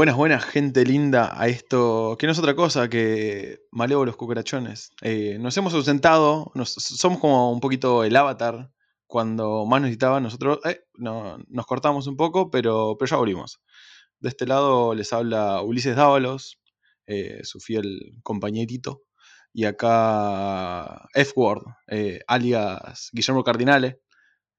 Buenas, buenas, gente linda, a esto que no es otra cosa que malévolos cucarachones. Eh, nos hemos ausentado, nos- somos como un poquito el avatar cuando más necesitaba. Nosotros eh, no- nos cortamos un poco, pero, pero ya volvimos. De este lado les habla Ulises Dávalos, eh, su fiel compañerito. Y acá F-Word, eh, alias Guillermo Cardinale.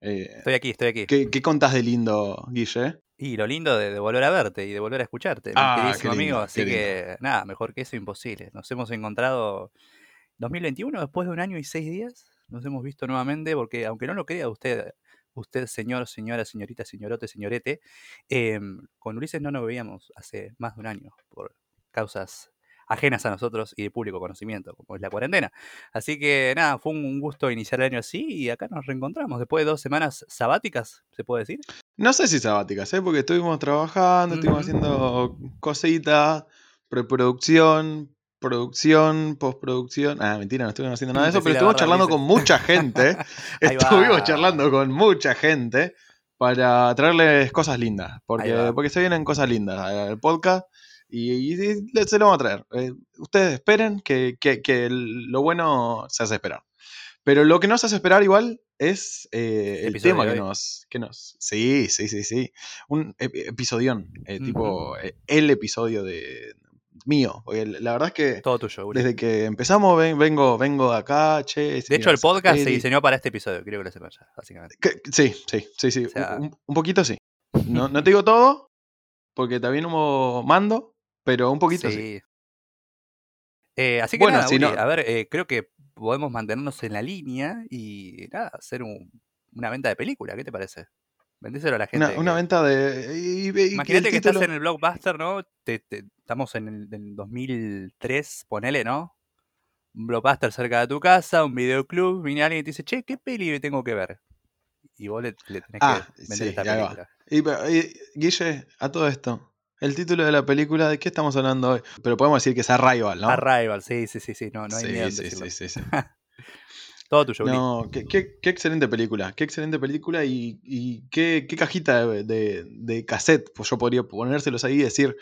Eh, Estoy aquí, estoy aquí. ¿qué, qué contás de lindo, Guille? Y lo lindo de, de volver a verte y de volver a escucharte, mi Ah, queridísimo qué lindo, amigo. Así que, nada, mejor que eso imposible. Nos hemos encontrado 2021, después de un año y seis días. Nos hemos visto nuevamente porque, aunque no lo crea usted, usted señor, señora, señorita, señorote, señorete, em, con Ulises no nos veíamos hace más de un año por causas ajenas a nosotros y de público conocimiento, como es la cuarentena. Así que nada, fue un gusto iniciar el año así y acá nos reencontramos después de dos semanas sabáticas, ¿se puede decir? No sé si sabáticas, ¿eh? porque estuvimos trabajando, estuvimos haciendo cositas, preproducción, producción, postproducción. Ah, mentira, no estuvimos haciendo nada de eso, pero estuvimos charlando con mucha gente. Estuvimos charlando con mucha gente para traerles cosas lindas, porque, porque se vienen cosas lindas al podcast y, y- y se lo vamos a traer. Eh, ustedes esperen que, que- que lo bueno se hace esperar. Pero lo que nos hace esperar igual es eh, El tema que nos, que nos... Sí, sí, sí, sí. Un ep- episodión, eh, Ujú. tipo eh, el episodio de mío. Porque la verdad es que Todo tuyo, Uri. desde que empezamos ven- vengo, vengo de acá, che. De hecho, el podcast se diseñó para este episodio, creo que lo sepan ya, básicamente. Que- Sí, sí, sí, sí. O sea- un, un poquito sí. No, no te digo todo, porque también hubo mando, pero un poquito sí. Eh, así que Bueno, nada, si Uri, no- a ver, eh, creo que podemos mantenernos en la línea y nada, hacer un- una venta de película, ¿qué te parece? Vendéselo a la gente. Una, una que- venta de. y- y- y que el Imagínate que estás en el blockbuster, ¿no? Te- te- estamos en el en 2003, ponele, ¿no? Un blockbuster cerca de tu casa, un videoclub, viene alguien y te dice, che, ¿qué peli tengo que ver? Y vos le, le tenés Ah, que vender sí, esta película. Y, Guille, a todo esto, el título de la película, ¿de qué estamos hablando hoy? Pero podemos decir que es Arrival, ¿no? Arrival, sí, sí, sí, sí, no, no hay sí, miedo sí, sí, sí, sí. Todo tuyo. No, qué, qué- qué excelente película, qué excelente película y, y qué, qué cajita de, de- de cassette, pues yo podría ponérselos ahí y decir,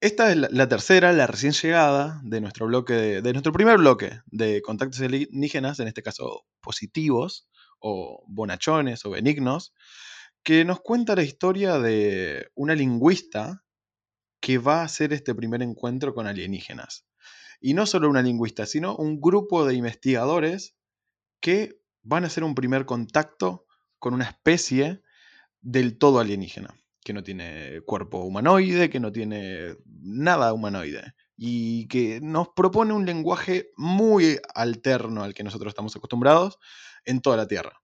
esta es la, la tercera, la recién llegada de nuestro bloque, de, de nuestro primer bloque de contactos alienígenas, en este caso positivos, o bonachones, o benignos, que nos cuenta la historia de una lingüista que va a hacer este primer encuentro con alienígenas. Y no solo una lingüista, sino un grupo de investigadores que van a hacer un primer contacto con una especie del todo alienígena, que no tiene cuerpo humanoide, que no tiene nada humanoide, y que nos propone un lenguaje muy alterno al que nosotros estamos acostumbrados en toda la Tierra.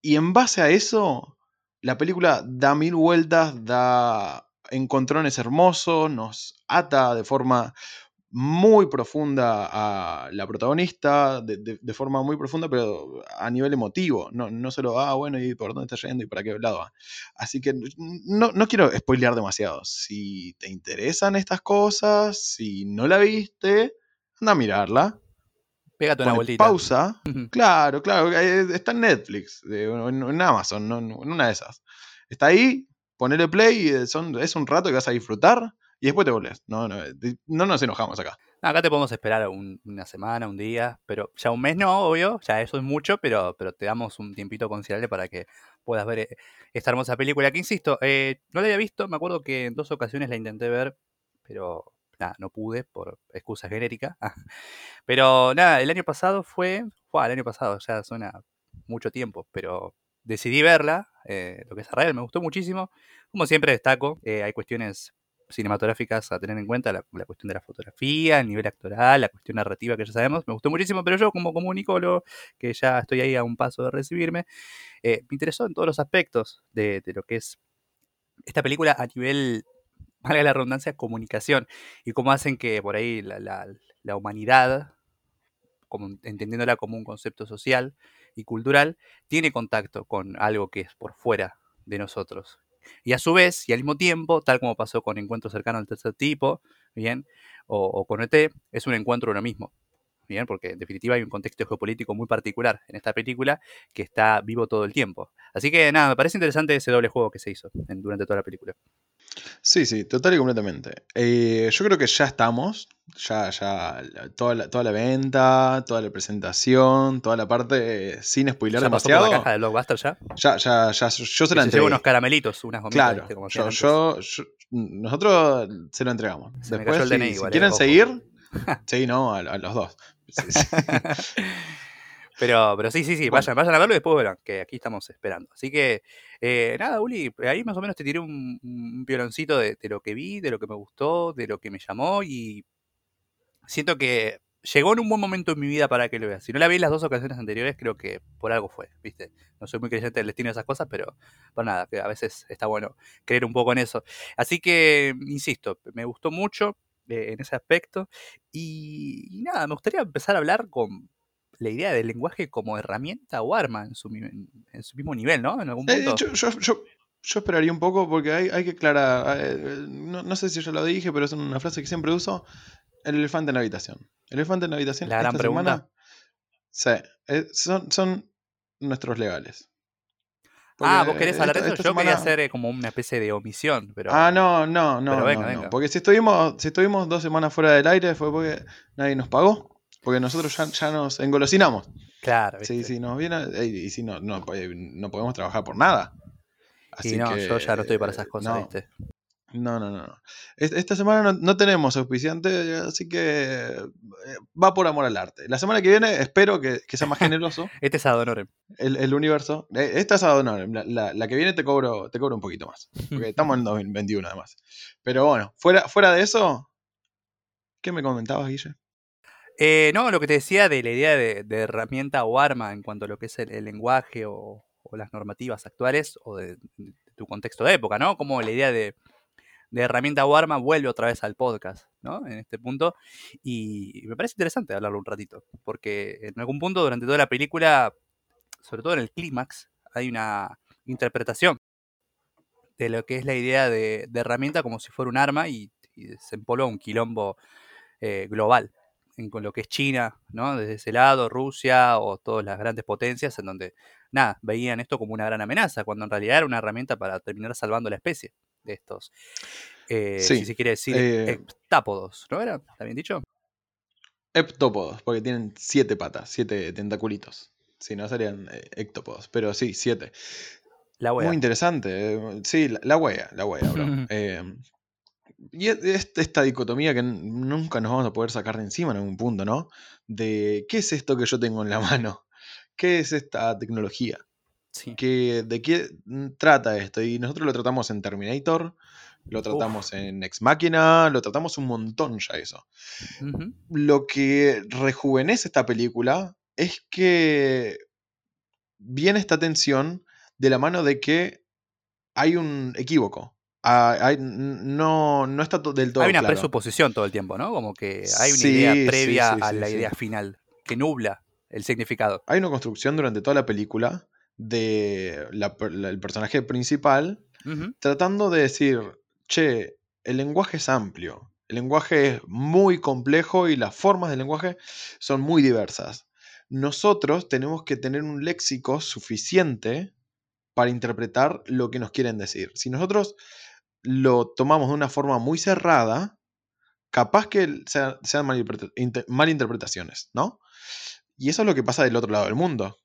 Y en base a eso, la película da mil vueltas, da encontrones hermosos, nos ata de forma muy profunda a la protagonista, de, de- de forma muy profunda, pero a nivel emotivo. No, no solo, ah, bueno, ¿y por dónde está yendo y para qué lado va? Así que no, no quiero spoilear demasiado. Si te interesan estas cosas, si no la viste, anda a mirarla. Pégate una vueltita. pausa. Claro, claro. eh, Está en Netflix, eh, en, en Amazon, no- en una de esas. Está ahí, ponele play, eh, son, es un rato que vas a disfrutar y después te volvés. No, no, eh, no nos enojamos acá. Acá te podemos esperar un- una semana, un día, pero ya un mes no, obvio, ya eso es mucho, pero, pero te damos un tiempito considerable para que puedas ver eh, esta hermosa película. Que insisto, no la había visto, me acuerdo que en dos ocasiones la intenté ver, pero nada, no pude por excusa genérica. pero nada, el año pasado fue, fue el año pasado, ya suena mucho tiempo, pero decidí verla, eh, lo que es Israel, me gustó muchísimo. Como siempre destaco, eh, hay cuestiones cinematográficas a tener en cuenta, la, cuestión de la fotografía, el nivel actoral, la cuestión narrativa que ya sabemos, me gustó muchísimo, pero yo como comunicólogo, que ya estoy ahí a un paso de recibirme, eh, me interesó en todos los aspectos de, de lo que es esta película a nivel valga la redundancia, comunicación y cómo hacen que por ahí la, la, la humanidad, como, entendiéndola como un concepto social y cultural, tiene contacto con algo que es por fuera de nosotros. Y a su vez, y al mismo tiempo, tal como pasó con Encuentro Cercano al Tercer Tipo, ¿bien? O, o con ET, es un encuentro uno mismo. Bien, porque en definitiva hay un contexto geopolítico muy particular en esta película que está vivo todo el tiempo. Así que nada, me parece interesante ese doble juego que se hizo en, durante toda la película. Sí, sí, total y completamente. Eh, yo creo que ya estamos, ya, ya, toda la, toda la venta, toda la presentación, toda la parte eh, sin spoiler ¿Ya pasó demasiado. por la caja de Blockbuster ya? Ya, ya, ya, yo se la entregué. unos caramelitos, unas gomitas, Claro, ¿viste? Como yo, hacían yo- yo- nosotros se lo entregamos. Se me Después, cayó el si, DNI si igual, eh, quieren ojo. seguir, sí, no, a, a los dos. Sí, sí. Pero, pero sí, sí, sí, Bueno. vayan, vayan a verlo y después verán, que aquí estamos esperando. Así que, eh, nada, Uli, ahí más o menos te tiré un, un pioloncito de, de lo que vi, de lo que me gustó, de lo que me llamó y siento que llegó en un buen momento en mi vida para que lo veas. Si no la vi en las dos ocasiones anteriores, creo que por algo fue, ¿viste? No soy muy creyente del destino de esas cosas, pero por nada, que a veces está bueno creer un poco en eso. Así que, insisto, me gustó mucho eh, en ese aspecto y, y nada, me gustaría empezar a hablar con la idea del lenguaje como herramienta o arma en su, en su mismo nivel, ¿no? En algún Eh, punto. yo, yo, yo, yo esperaría un poco porque hay, hay que aclarar. eh, no, no sé si yo lo dije, pero es una frase que siempre uso. El elefante en la habitación. El elefante en la habitación. La gran esta pregunta. semana, sí, eh, son, son nuestros legales. ah, vos querés eh, hablar de eso. Yo quería hacer eh, como una especie de omisión, pero. Ah, no, no, no, venga, no, no, venga. Porque si estuvimos, si estuvimos dos semanas fuera del aire fue porque nadie nos pagó. Porque nosotros ya, ya nos engolosinamos. Claro, Sí, ¿viste? sí, nos viene. Y si no, no, eh, no podemos trabajar por nada. y no, yo ya no estoy para esas eh, cosas, no, ¿viste? No, no, no. no. Es- Esta semana no, no tenemos auspiciante, así que eh, va por amor al arte. La semana que viene espero que, que sea más generoso Este es Adonorem. el, el universo. Esta es Adonor, la, la- la que viene te cobro, te cobro un poquito más. Porque estamos en 2021 además. Pero bueno, fuera, fuera de eso, ¿qué me comentabas, Guille? Eh, no, lo que te decía de la idea de, herramienta o arma en cuanto a lo que es el, lenguaje o, las normativas actuales o de, tu contexto de época, ¿no? Como la idea de, herramienta o arma vuelve otra vez al podcast, ¿no? En este punto. Y me parece interesante hablarlo un ratito, porque en algún punto durante toda la película, sobre todo en el clímax, hay una interpretación de lo que es la idea de, herramienta como si fuera un arma y, y desempolva un quilombo eh, global en con lo que es China, ¿no? Desde ese lado, Rusia o todas las grandes potencias en donde, nada, veían esto como una gran amenaza, cuando en realidad era una herramienta para terminar salvando la especie de estos, eh, Sí, si se quiere decir, eh, heptápodos, ¿no era? ¿Está bien dicho? Heptópodos, porque tienen siete patas, siete tentaculitos. Si no, serían eh, ectópodos. Pero sí, siete. La wea. Muy interesante. eh, Sí, la, la wea, la wea, bro. Eh, y es- es esta dicotomía que nunca nos vamos a poder sacar de encima en algún punto, ¿no? De qué es esto que yo tengo en la mano, qué es esta tecnología, Sí. ¿Qué- de qué mm, trata esto. Y nosotros lo tratamos en Terminator, lo tratamos en Ex Machina, lo tratamos un montón ya eso. Lo que rejuvenece esta película es que viene esta tensión de la mano de que hay un equívoco. Ah, hay- no, no está del todo Hay una claro. presuposición todo el tiempo, ¿no? Como que hay una Sí, idea previa sí, a la idea final que nubla el significado. Hay una construcción durante toda la película de la per- la- el personaje principal tratando de decir, che, el lenguaje es amplio, el lenguaje es muy complejo y las formas del lenguaje son muy diversas. Nosotros tenemos que tener un léxico suficiente para interpretar lo que nos quieren decir. Si nosotros lo tomamos de una forma muy cerrada, capaz que sea- sean inter- malinterpretaciones, ¿no? Y eso es lo que pasa del otro lado del mundo.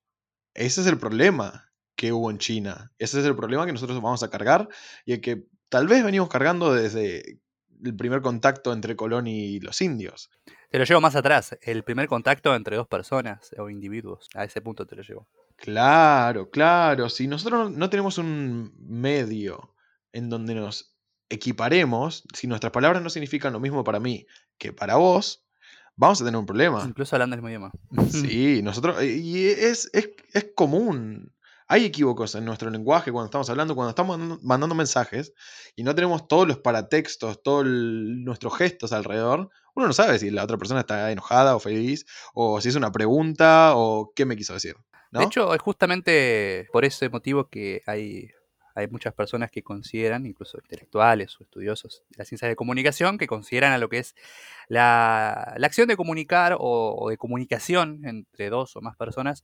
Ese es el problema que hubo en China. Ese es el problema que nosotros vamos a cargar y el que tal vez venimos cargando desde el primer contacto entre Colón y los indios. Te lo llevo más atrás, el primer contacto entre dos personas o individuos. A ese punto te lo llevo. Claro, claro. Si nosotros no tenemos un medio en donde nos equiparemos, si nuestras palabras no significan lo mismo para mí que para vos, vamos a tener un problema. Incluso hablando el mismo idioma. Sí, nosotros. Y es, es, es común. hay equívocos en nuestro lenguaje cuando estamos hablando, cuando estamos mandando mensajes y no tenemos todos los paratextos, todos nuestros gestos alrededor, uno no sabe si la otra persona está enojada o feliz, o si es una pregunta, o qué me quiso decir. De hecho, es justamente por ese motivo que hay, hay muchas personas que consideran, incluso intelectuales o estudiosos de la ciencia de comunicación, que consideran a lo que es la, acción de comunicar o de comunicación entre dos o más personas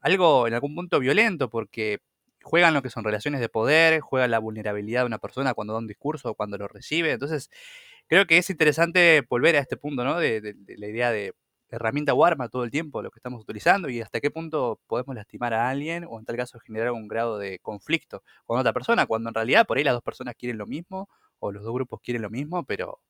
algo en algún punto violento, porque juegan lo que son relaciones de poder, juegan la vulnerabilidad de una persona cuando da un discurso o cuando lo recibe. Entonces, creo que es interesante volver a este punto, ¿no? De, la idea de herramienta o todo el tiempo, lo que estamos utilizando y hasta qué punto podemos lastimar a alguien o en tal caso generar un grado de conflicto con otra persona, cuando en realidad por ahí las dos personas quieren lo mismo o los dos grupos quieren lo mismo, pero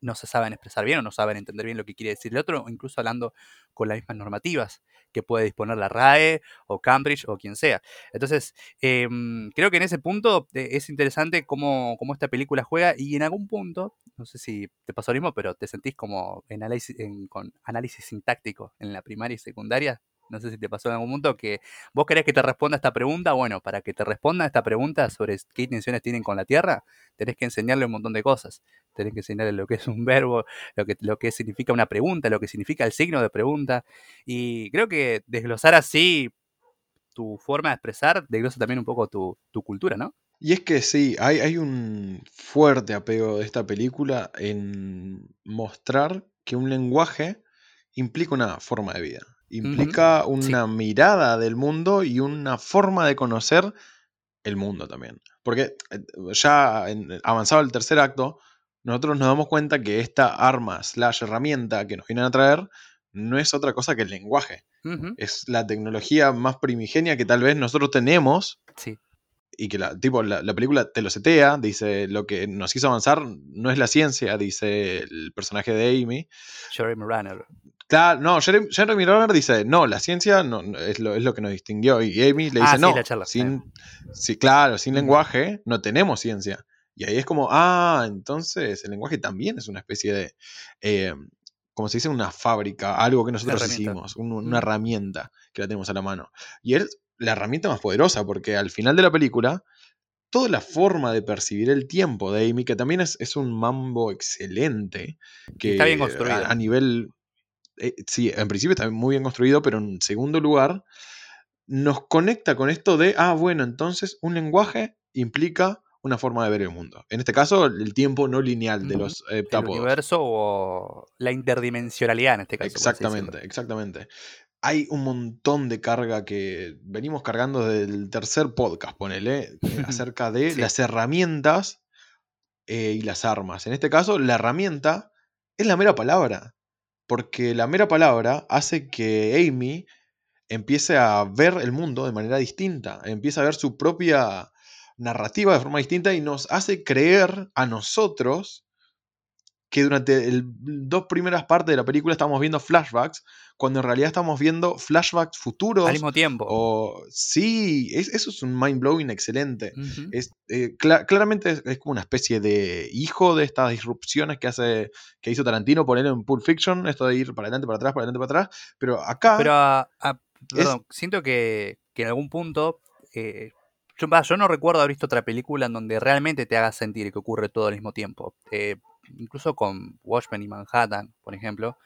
no se saben expresar bien o no saben entender bien lo que quiere decir el otro, o incluso hablando con las mismas normativas que puede disponer la RAE o Cambridge o quien sea. Entonces, em, creo que en ese punto eh, es interesante cómo, cómo, esta película juega y en algún punto, no sé si te pasó lo mismo, pero te sentís como en análisis, con análisis sintáctico en la primaria y secundaria. No sé si te pasó en algún punto que vos querés que te responda esta pregunta. Bueno, para que te responda esta pregunta sobre qué intenciones tienen con la Tierra, tenés que enseñarle un montón de cosas. Tenés que enseñarle lo que es un verbo, lo que, lo que significa una pregunta, lo que significa el signo de pregunta. Y creo que desglosar así tu forma de expresar desglosa también un poco tu, cultura, ¿no? Y es que sí, hay, hay, un fuerte apego de esta película en mostrar que un lenguaje implica una forma de vida implica una mirada del mundo y una forma de conocer el mundo también. Porque eh, ya avanzado el tercer acto, nosotros nos damos cuenta que esta arma slash herramienta que nos vienen a traer no es otra cosa que el lenguaje. Es la tecnología más primigenia que tal vez nosotros tenemos. Sí. Y que la, tipo, la, película te lo setea, dice, lo que nos hizo avanzar no es la ciencia, dice el personaje de Amy. Jeremy Renner. Claro, no, Jeremy, Renner dice, no, la ciencia no, es, lo, es, lo, que nos distinguió. Y Amy le dice, ah, no, sin, sí, claro, sin lenguaje no tenemos ciencia. Y ahí es como, ah, entonces el lenguaje también es una especie de, eh, como se dice, una fábrica, algo que nosotros hicimos, una herramienta que la tenemos a la mano. Y es la herramienta más poderosa, porque al final de la película, toda la forma de percibir el tiempo de Amy, que también es, es un mambo excelente, que está bien construido. a nivel eh, sí, en principio está muy bien construido, pero en segundo lugar, nos conecta con esto de, ah, bueno, entonces un lenguaje implica una forma de ver el mundo. En este caso, el tiempo no lineal de los eh, El universo o la interdimensionalidad en este caso. Exactamente, exactamente. Hay un montón de carga que venimos cargando desde el tercer podcast, ponele, eh, acerca de las herramientas y las armas. En este caso, la herramienta es la mera palabra porque la mera palabra hace que Amy empiece a ver el mundo de manera distinta, empieza a ver su propia narrativa de forma distinta y nos hace creer a nosotros que durante las dos primeras partes de la película estamos viendo flashbacks, cuando en realidad estamos viendo flashbacks futuros. Al mismo tiempo. O, sí, eso es un mind blowing excelente. es, eh, claramente es, como una especie de hijo de estas disrupciones que hace que hizo Tarantino poner en Pulp Fiction, esto de ir para adelante, para atrás, para adelante, para atrás. Pero acá. Pero, perdón, siento que, en algún punto. Eh, yo, yo, no recuerdo haber visto otra película en donde realmente te haga sentir que ocurre todo al mismo tiempo. Eh, incluso con Watchmen y Manhattan, por ejemplo.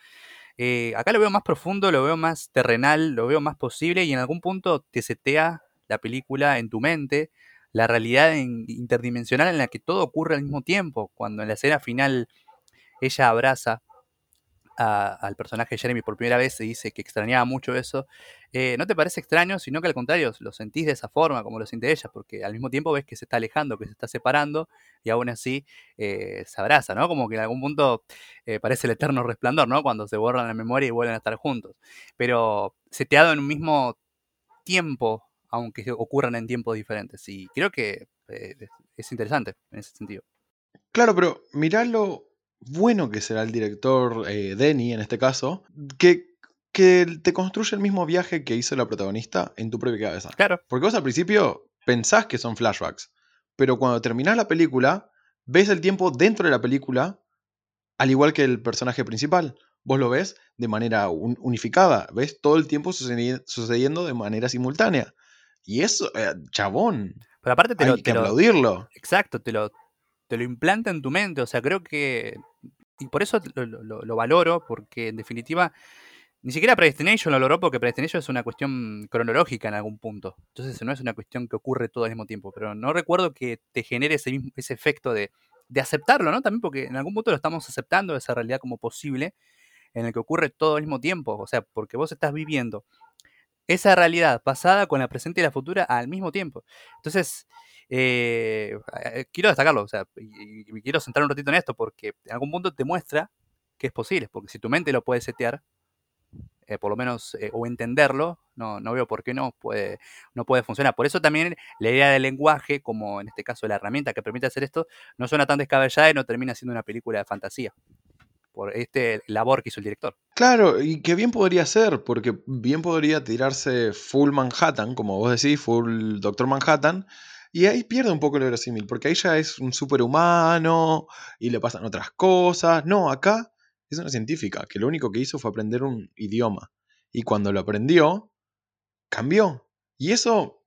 Eh, acá lo veo más profundo, lo veo más terrenal, lo veo más posible y en algún punto te setea la película en tu mente, la realidad interdimensional en la que todo ocurre al mismo tiempo. Cuando en la escena final ella abraza al personaje de Jeremy por primera vez se dice que extrañaba mucho eso, eh, no te parece extraño, sino que al contrario, lo sentís de esa forma, como lo siente ella, porque al mismo tiempo ves que se está alejando, que se está separando, y aún así eh, se abraza, ¿no? Como que en algún punto eh, parece el eterno resplandor, ¿no? Cuando se borran la memoria y vuelven a estar juntos. Pero seteado en un mismo tiempo, aunque ocurran en tiempos diferentes. Y creo que es interesante en ese sentido. Claro, pero miralo bueno que será el director eh, Denny en este caso, que, que te construye el mismo viaje que hizo la protagonista en tu propia cabeza. Claro. Porque vos al principio pensás que son flashbacks, pero cuando terminás la película, ves el tiempo dentro de la película, al igual que el personaje principal. Vos lo ves de manera unificada, ves todo el tiempo sucediendo de manera simultánea. Y eso, eh, chabón. Pero aparte te hay lo, que te lo- aplaudirlo. Exacto, te lo, te lo implanta en tu mente. O sea, creo que. Y por eso lo, lo- lo- lo valoro, porque en definitiva. Ni siquiera Predestination lo logró porque Predestination es una cuestión cronológica en algún punto. Entonces no es una cuestión que ocurre todo al mismo tiempo. Pero no recuerdo que te genere ese, mismo- ese efecto de, de aceptarlo, ¿no? También porque en algún punto lo estamos aceptando esa realidad como posible en el que ocurre todo al mismo tiempo. O sea, porque vos estás viviendo esa realidad pasada con la presente y la futura al mismo tiempo. Entonces, eh, eh, quiero destacarlo, o sea, y, quiero centrar un ratito en esto porque en algún punto te muestra que es posible, porque si tu mente lo puede setear, eh, por lo menos, o entenderlo, no, no veo por qué no puede, no puede funcionar. Por eso también la idea del lenguaje, como en este caso la herramienta que permite hacer esto, no suena tan descabellada y no termina siendo una película de fantasía. Por este labor que hizo el director. Claro, y que bien podría ser, porque bien podría tirarse full Manhattan, como vos decís, full Doctor Manhattan, y ahí pierde un poco el verosímil, porque ahí es un superhumano y le pasan otras cosas. No, acá es una científica que lo único que hizo fue aprender un idioma, y cuando lo aprendió, cambió. Y eso,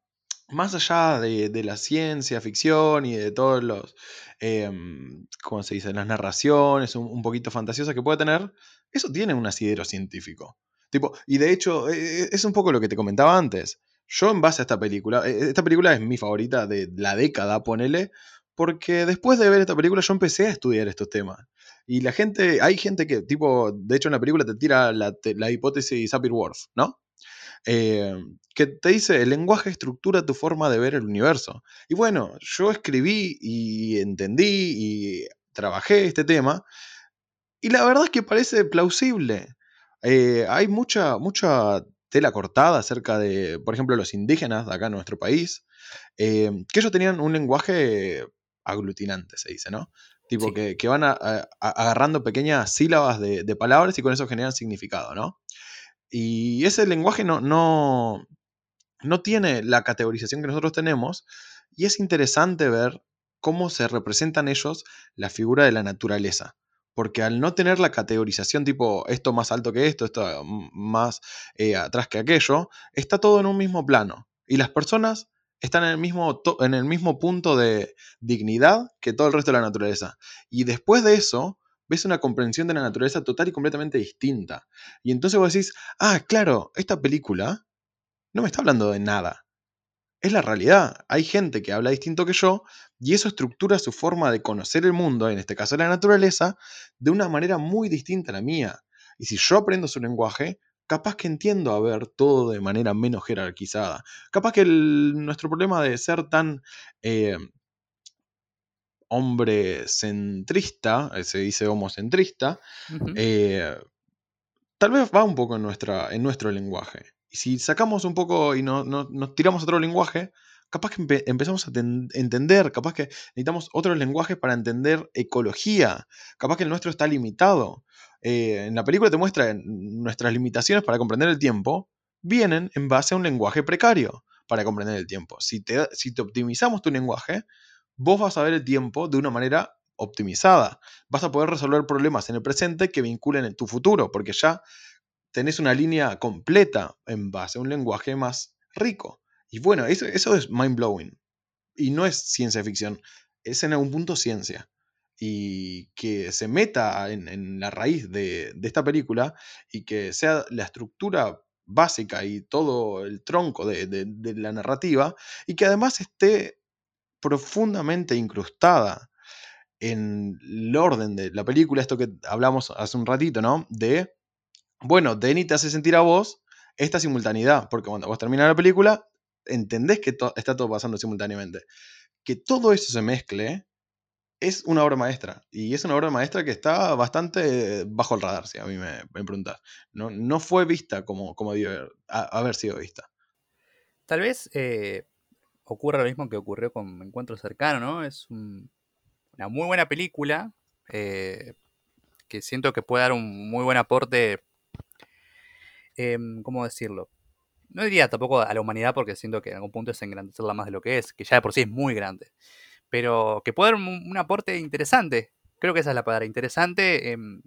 más allá de, de la ciencia ficción y de todos los, em, ¿cómo se dice? Las narraciones un, un poquito fantasiosas que puede tener, eso tiene un asidero científico. Tipo, y de hecho, eh, es un poco lo que te comentaba antes. Yo, en base a esta película, eh, esta película es mi favorita de la década, ponele, porque después de ver esta película yo empecé a estudiar estos temas. Y la gente, hay gente que, tipo, de hecho en la película te tira la, la hipótesis Sapir-Whorf, ¿no? Eh, que te dice, el lenguaje estructura tu forma de ver el universo. Y bueno, yo escribí y entendí y trabajé este tema, y la verdad es que parece plausible. Eh, hay mucha, mucha tela cortada acerca de, por ejemplo, los indígenas de acá en nuestro país, eh, que ellos tenían un lenguaje aglutinante, se dice, ¿no? Tipo Sí. que, que van a- a- a- agarrando pequeñas sílabas de, de palabras y con eso generan significado, ¿no? Y ese lenguaje no, no, no tiene la categorización que nosotros tenemos y es interesante ver cómo se representan ellos la figura de la naturaleza. Porque al no tener la categorización tipo esto más alto que esto, esto más eh, atrás que aquello, está todo en un mismo plano. Y las personas están en el, mismo en el mismo punto de dignidad que todo el resto de la naturaleza. Y después de eso, ves una comprensión de la naturaleza total y completamente distinta. Y entonces vos decís, ah, claro, esta película no me está hablando de nada. Es la realidad. Hay gente que habla distinto que yo y eso estructura su forma de conocer el mundo, en este caso la naturaleza, de una manera muy distinta a la mía. Y si yo aprendo su lenguaje, capaz que entiendo a ver todo de manera menos jerarquizada. Capaz que el- nuestro problema de ser tan eh, hombre centrista, eh, se dice homocentrista, eh, tal vez va un poco en, nuestra, en nuestro lenguaje. Y si sacamos un poco y no- no- nos tiramos a otro lenguaje, capaz que empe- empezamos a ten- entender, capaz que necesitamos otros lenguajes para entender ecología, capaz que el nuestro está limitado. Eh, en la película te muestra nuestras limitaciones para comprender el tiempo, vienen en base a un lenguaje precario para comprender el tiempo. Si te, si te optimizamos tu lenguaje, vos vas a ver el tiempo de una manera optimizada. Vas a poder resolver problemas en el presente que vinculen en tu futuro, porque ya tenés una línea completa en base a un lenguaje más rico. Y bueno, eso, eso es mind blowing. Y no es ciencia ficción, es en algún punto ciencia. Y que se meta en, en la raíz de, de esta película y que sea la estructura básica y todo el tronco de, de- de la narrativa y que además esté profundamente incrustada en el orden de la película, esto que hablamos hace un ratito, ¿no? De, bueno, Denny te hace sentir a vos esta simultaneidad, porque cuando vos terminas la película, entendés que está todo pasando simultáneamente. Que todo eso se mezcle es una obra maestra, y es una obra maestra que está bastante bajo el radar, si a mí me, me preguntás. No, no fue vista como, como debió haber, sido vista. Tal vez eh, ocurra lo mismo que ocurrió con Encuentro Cercano, ¿no? Es un- una muy buena película eh, que siento que puede dar un muy buen aporte, em, ¿cómo decirlo? No diría tampoco a la humanidad porque siento que en algún punto es engrandecerla más de lo que es, que ya de por sí es muy grande, pero que puede dar un, aporte interesante. Creo que esa es la palabra, interesante en,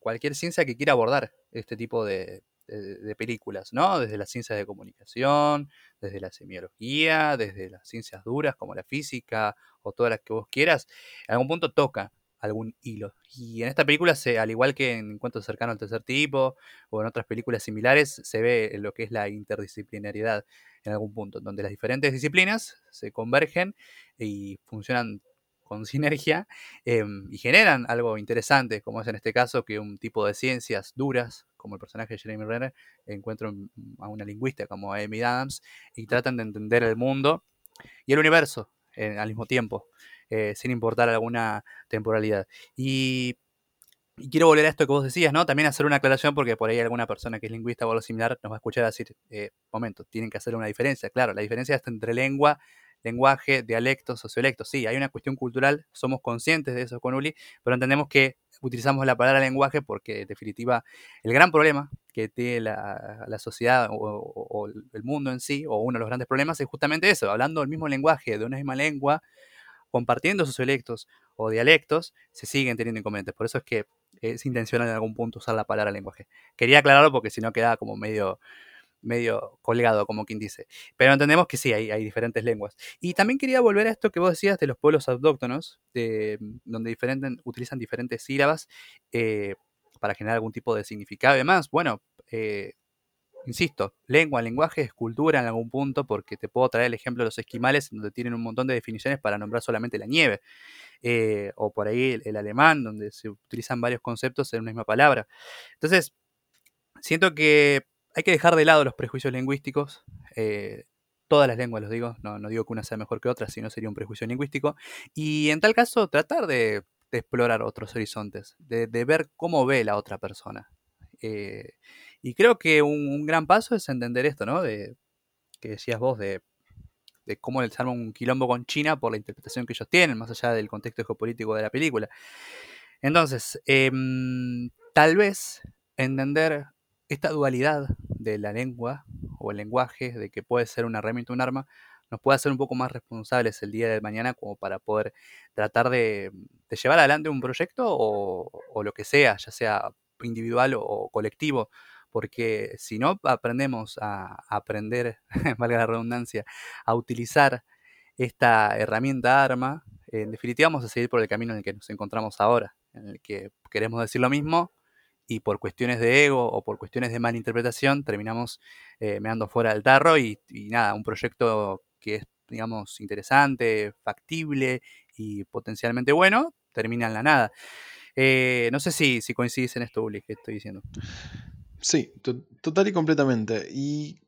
cualquier ciencia que quiera abordar este tipo de, de, películas, ¿no? Desde las ciencias de comunicación, desde la semiología, desde las ciencias duras como la física o todas las que vos quieras, en algún punto toca algún hilo. Y en esta película, se, al igual que en Encuentro cercano al tercer tipo o en otras películas similares, se ve lo que es la interdisciplinariedad en algún punto, donde las diferentes disciplinas se convergen y funcionan con sinergia em, y generan algo interesante, como es en este caso que un tipo de ciencias duras, como el personaje de Jeremy Renner, encuentra a una lingüista como Amy Adams y tratan de entender el mundo y el universo al mismo tiempo, eh, sin importar alguna temporalidad. Y, quiero volver a esto que vos decías, ¿no? También hacer una aclaración porque por ahí alguna persona que es lingüista o algo similar nos va a escuchar decir, eh, momento, tienen que hacer una diferencia. Claro, la diferencia está entre lengua lenguaje, dialectos, sociolectos. Sí, hay una cuestión cultural, somos conscientes de eso con Uli, pero entendemos que utilizamos la palabra lenguaje porque, en definitiva, el gran problema que tiene la, sociedad o, el mundo en sí, o uno de los grandes problemas, es justamente eso, hablando el mismo lenguaje, de una misma lengua, compartiendo sociolectos o dialectos, se siguen teniendo inconvenientes. Por eso es que es intencional en algún punto usar la palabra lenguaje. Quería aclararlo porque si no queda como medio medio colgado, como quien dice. Pero entendemos que sí, hay, diferentes lenguas. Y también quería volver a esto que vos decías de los pueblos autóctonos, de, donde diferentes, utilizan diferentes sílabas eh, para generar algún tipo de significado y demás. Bueno, eh, insisto, lengua, lenguaje es cultura en algún punto, porque te puedo traer el ejemplo de los esquimales, donde tienen un montón de definiciones para nombrar solamente la nieve. Eh, o por ahí el, alemán, donde se utilizan varios conceptos en una misma palabra. Entonces, siento que hay que dejar de lado los prejuicios lingüísticos. Eh, todas las lenguas, los digo, no, digo que una sea mejor que otra, sino sería un prejuicio lingüístico. Y en tal caso, tratar de, explorar otros horizontes, de, ver cómo ve la otra persona. Eh, y creo que un, gran paso es entender esto, ¿no? De, que decías vos, de, cómo les arma un quilombo con China por la interpretación que ellos tienen, más allá del contexto geopolítico de la película. Entonces, em, tal vez entender esta dualidad de la lengua o el lenguaje, de que puede ser una herramienta o un arma, nos puede hacer un poco más responsables el día de mañana como para poder tratar de, llevar adelante un proyecto o, lo que sea, ya sea individual o, colectivo, porque si no aprendemos a, aprender, valga la redundancia, a utilizar esta herramienta arma, en definitiva vamos a seguir por el camino en el que nos encontramos ahora, en el que queremos decir lo mismo, y por cuestiones de ego o por cuestiones de malinterpretación terminamos eh, meando fuera del tarro y, nada, un proyecto que es, digamos, interesante, factible y potencialmente bueno, termina en la nada. Eh, no sé si, si coincidís en esto, Uli, que estoy diciendo. Sí, total y completamente. Y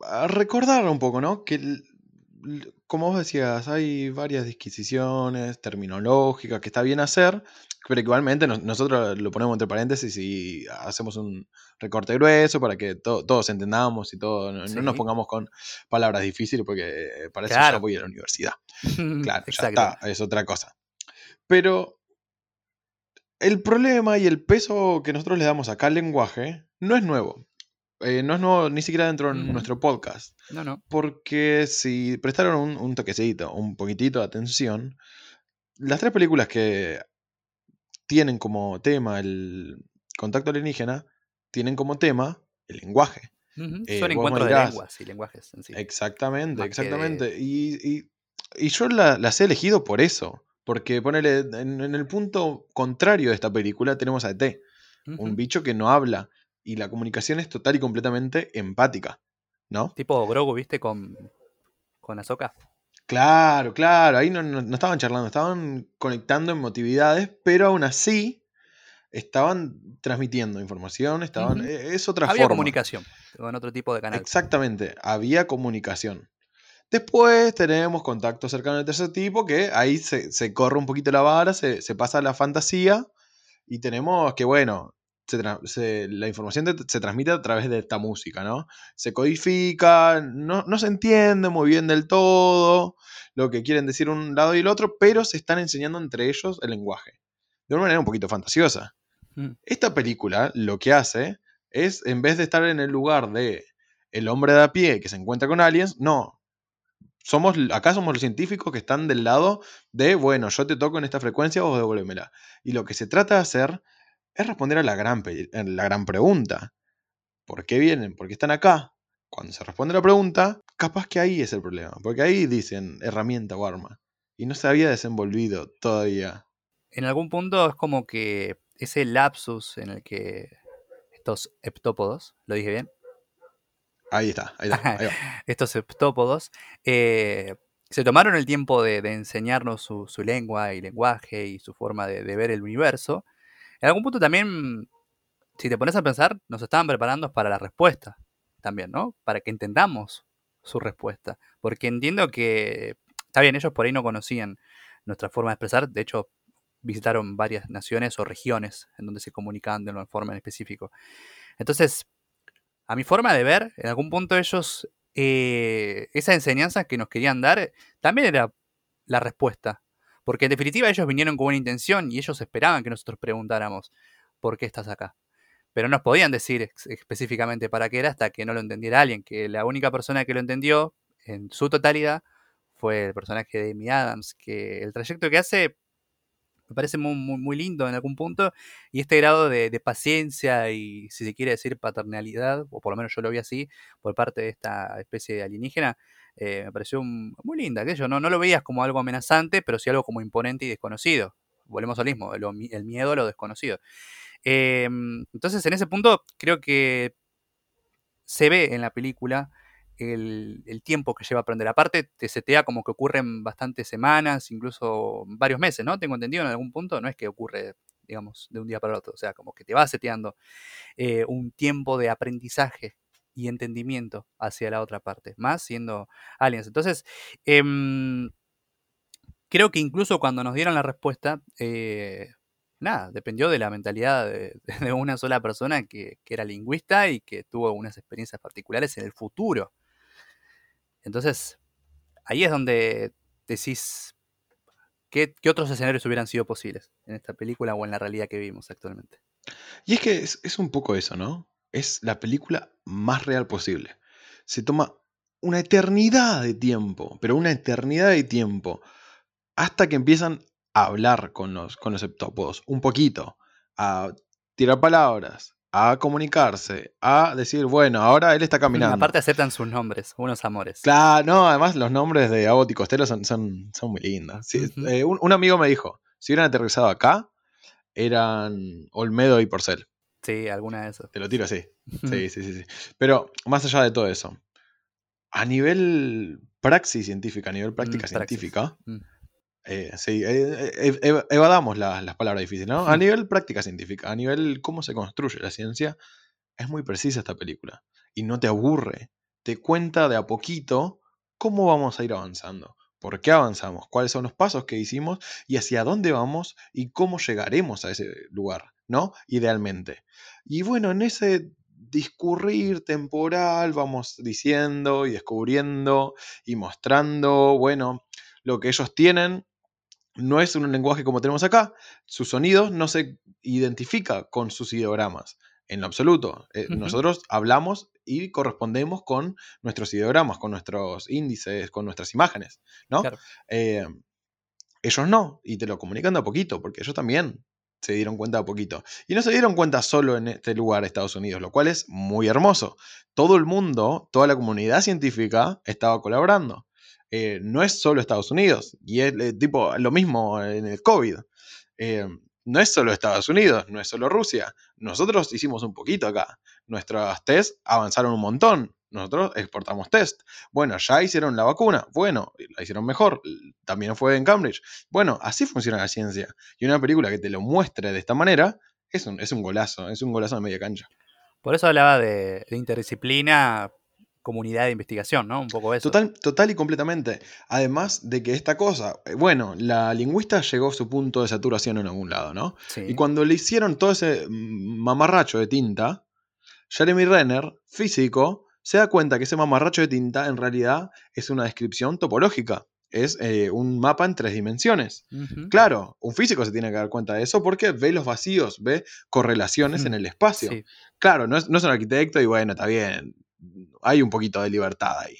a recordar un poco, ¿no? Que como vos decías, hay varias disquisiciones terminológicas que está bien hacer, pero igualmente nosotros lo ponemos entre paréntesis y hacemos un recorte grueso para que todos entendamos y todo, no, nos pongamos con palabras difíciles porque para eso ya voy a la universidad. Claro, ya está, es otra cosa. Pero el problema y el peso que nosotros le damos acá al lenguaje no es nuevo. Eh, no es nuevo ni siquiera dentro de nuestro podcast. No, no. Porque si prestaron un, un, toquecito, un poquitito de atención, las tres películas que tienen como tema el contacto alienígena, tienen como tema el lenguaje. Eh, Son encuentros de lenguas y lenguajes en sí. Exactamente, exactamente. Y, yo las he elegido por eso. Porque ponele, en, el punto contrario de esta película tenemos a ET, un bicho que no habla y la comunicación es total y completamente empática, ¿no? Tipo Grogu, ¿viste? Con, con Ahsoka. Claro, claro, ahí no, no, estaban charlando, estaban conectando emotividades, pero aún así estaban transmitiendo información, estaban, e, es otra había comunicación, con otro tipo de canal. Exactamente, había comunicación. Después tenemos contacto cercano de tercer tipo, que ahí se, corre un poquito la vara, se, se pasa la fantasía, y tenemos que, bueno, la información se transmite a través de esta música, ¿no? Se codifica, no, se entiende muy bien del todo lo que quieren decir un lado y el otro, pero se están enseñando entre ellos el lenguaje. De una manera un poquito fantasiosa. Mm. Esta película lo que hace es, en vez de estar en el lugar de el hombre de a pie que se encuentra con aliens, no. Somos, acá somos los científicos que están del lado de, bueno, yo te toco en esta frecuencia, vos devuélvemela. Y lo que se trata de hacer es responder a la gran, la gran pregunta. por qué vienen, por qué están acá, cuando se responde la pregunta, capaz que ahí es el problema. Porque ahí dicen herramienta o arma. Y no se había desenvolvido todavía. En algún punto es como que ese lapsus en el que estos heptópodos, ¿lo dije bien? Ahí está, ahí está. estos heptópodos eh, se tomaron el tiempo de, enseñarnos su, lengua y lenguaje y su forma de, ver el universo. En algún punto también, si te pones a pensar, nos estaban preparando para la respuesta también, ¿no? Para que entendamos su respuesta. Porque entiendo que, está bien, ellos por ahí no conocían nuestra forma de expresar, de hecho visitaron varias naciones o regiones en donde se comunicaban de una forma en específico. Entonces, a mi forma de ver, en algún punto ellos, eh, esa enseñanza que nos querían dar, también era la respuesta. Porque en definitiva ellos vinieron con una intención y ellos esperaban que nosotros preguntáramos, ¿por qué estás acá? Pero no nos podían decir específicamente para qué era hasta que no lo entendiera alguien, que la única persona que lo entendió en su totalidad fue el personaje de Amy Adams, que el trayecto que hace me parece muy, lindo en algún punto, y este grado de, paciencia y, si se quiere decir, paternalidad, o por lo menos yo lo vi así, por parte de esta especie de alienígena, eh, me pareció muy linda, aquello, ¿no? no lo veías como algo amenazante, pero sí algo como imponente y desconocido. Volvemos al mismo, el miedo a lo desconocido. Em, entonces, en ese punto, creo que se ve en la película el, tiempo que lleva a aprender. Aparte, te setea como que ocurren bastantes semanas, incluso varios meses, ¿no? Tengo entendido en algún punto, no es que ocurre, digamos, de un día para otro, o sea, como que te va seteando eh, un tiempo de aprendizaje y entendimiento hacia la otra parte, más siendo aliens. Entonces, em, creo que incluso cuando nos dieron la respuesta, eh, nada, dependió de la mentalidad de, una sola persona que, era lingüista y que tuvo unas experiencias particulares en el futuro. Entonces, ahí es donde decís qué, otros escenarios hubieran sido posibles en esta película o en la realidad que vivimos actualmente. Y es que es un poco eso, ¿no? Es la película más real posible. Se toma una eternidad de tiempo, pero una eternidad de tiempo, hasta que empiezan hablar con los, con los un poquito, a tirar palabras, a comunicarse, a decir, bueno, ahora él está caminando. Aparte aceptan sus nombres, unos amores. Claro, no, además los nombres de Abbott y Costello son, son, son muy lindos. Eh, un, amigo me dijo, si hubieran aterrizado acá, eran Olmedo y Porcel. Sí, alguna de esas. Te lo tiro así. Sí, sí, sí, sí. Pero más allá de todo eso, a nivel praxis científica, a nivel práctica mm, científica, mm. Eh, sí, eh, eh, evadamos las palabras difíciles, ¿no? A nivel práctica científica, a nivel cómo se construye la ciencia, es muy precisa esta película. Y no te aburre. Te cuenta de a poquito cómo vamos a ir avanzando, por qué avanzamos, cuáles son los pasos que hicimos y hacia dónde vamos y cómo llegaremos a ese lugar, ¿no? Idealmente. Y bueno, en ese discurrir temporal vamos diciendo y descubriendo y mostrando, bueno, lo que ellos tienen no es un lenguaje como tenemos acá. Sus sonidos no se identifica con sus ideogramas. En lo absoluto. Eh, nosotros hablamos y correspondemos con nuestros ideogramas, con nuestros índices, con nuestras imágenes. ¿no? Eh, ellos no, y te lo comunican de a poquito, porque ellos también se dieron cuenta de a poquito. Y no se dieron cuenta solo en este lugar, Estados Unidos, lo cual es muy hermoso. Todo el mundo, toda la comunidad científica estaba colaborando. Eh, no es solo Estados Unidos. Y es eh, tipo lo mismo en el COVID. Eh, no es solo Estados Unidos, no es solo Rusia. Nosotros hicimos un poquito acá. Nuestros test avanzaron un montón. Nosotros exportamos test. Bueno, ya hicieron la vacuna. Bueno, la hicieron mejor. También fue en Cambridge. Bueno, así funciona la ciencia. Y una película que te lo muestre de esta manera es un, es un golazo. Es un golazo de media cancha. Por eso hablaba de interdisciplina comunidad de investigación, ¿no? Un poco eso. Total, total y completamente. Además de que esta cosa, eh, bueno, la lingüista llegó a su punto de saturación en algún lado, ¿no? Y cuando le hicieron todo ese mamarracho de tinta, Jeremy Renner, físico, se da cuenta que ese mamarracho de tinta en realidad es una descripción topológica. Es eh, un mapa en tres dimensiones. Claro, un físico se tiene que dar cuenta de eso porque ve los vacíos, ve correlaciones en el espacio. Claro, no es, no es un arquitecto y bueno, está bien, hay un poquito de libertad ahí.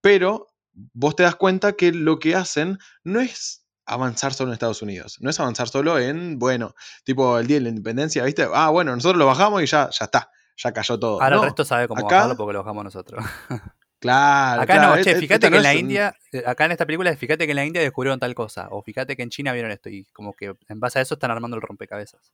Pero vos te das cuenta que lo que hacen no es avanzar solo en Estados Unidos, no es avanzar solo en, bueno, tipo el día de la independencia, ¿viste? Ah, bueno, nosotros lo bajamos y ya, ya está, ya cayó todo. Ahora No, el resto sabe cómo acá- bajarlo porque lo bajamos nosotros. Claro, Acá claro, no, che, fíjate que en la India, eh, acá en esta película, fíjate que en la India descubrieron tal cosa, o fíjate que en China vieron esto, y como que en base a eso están armando el rompecabezas.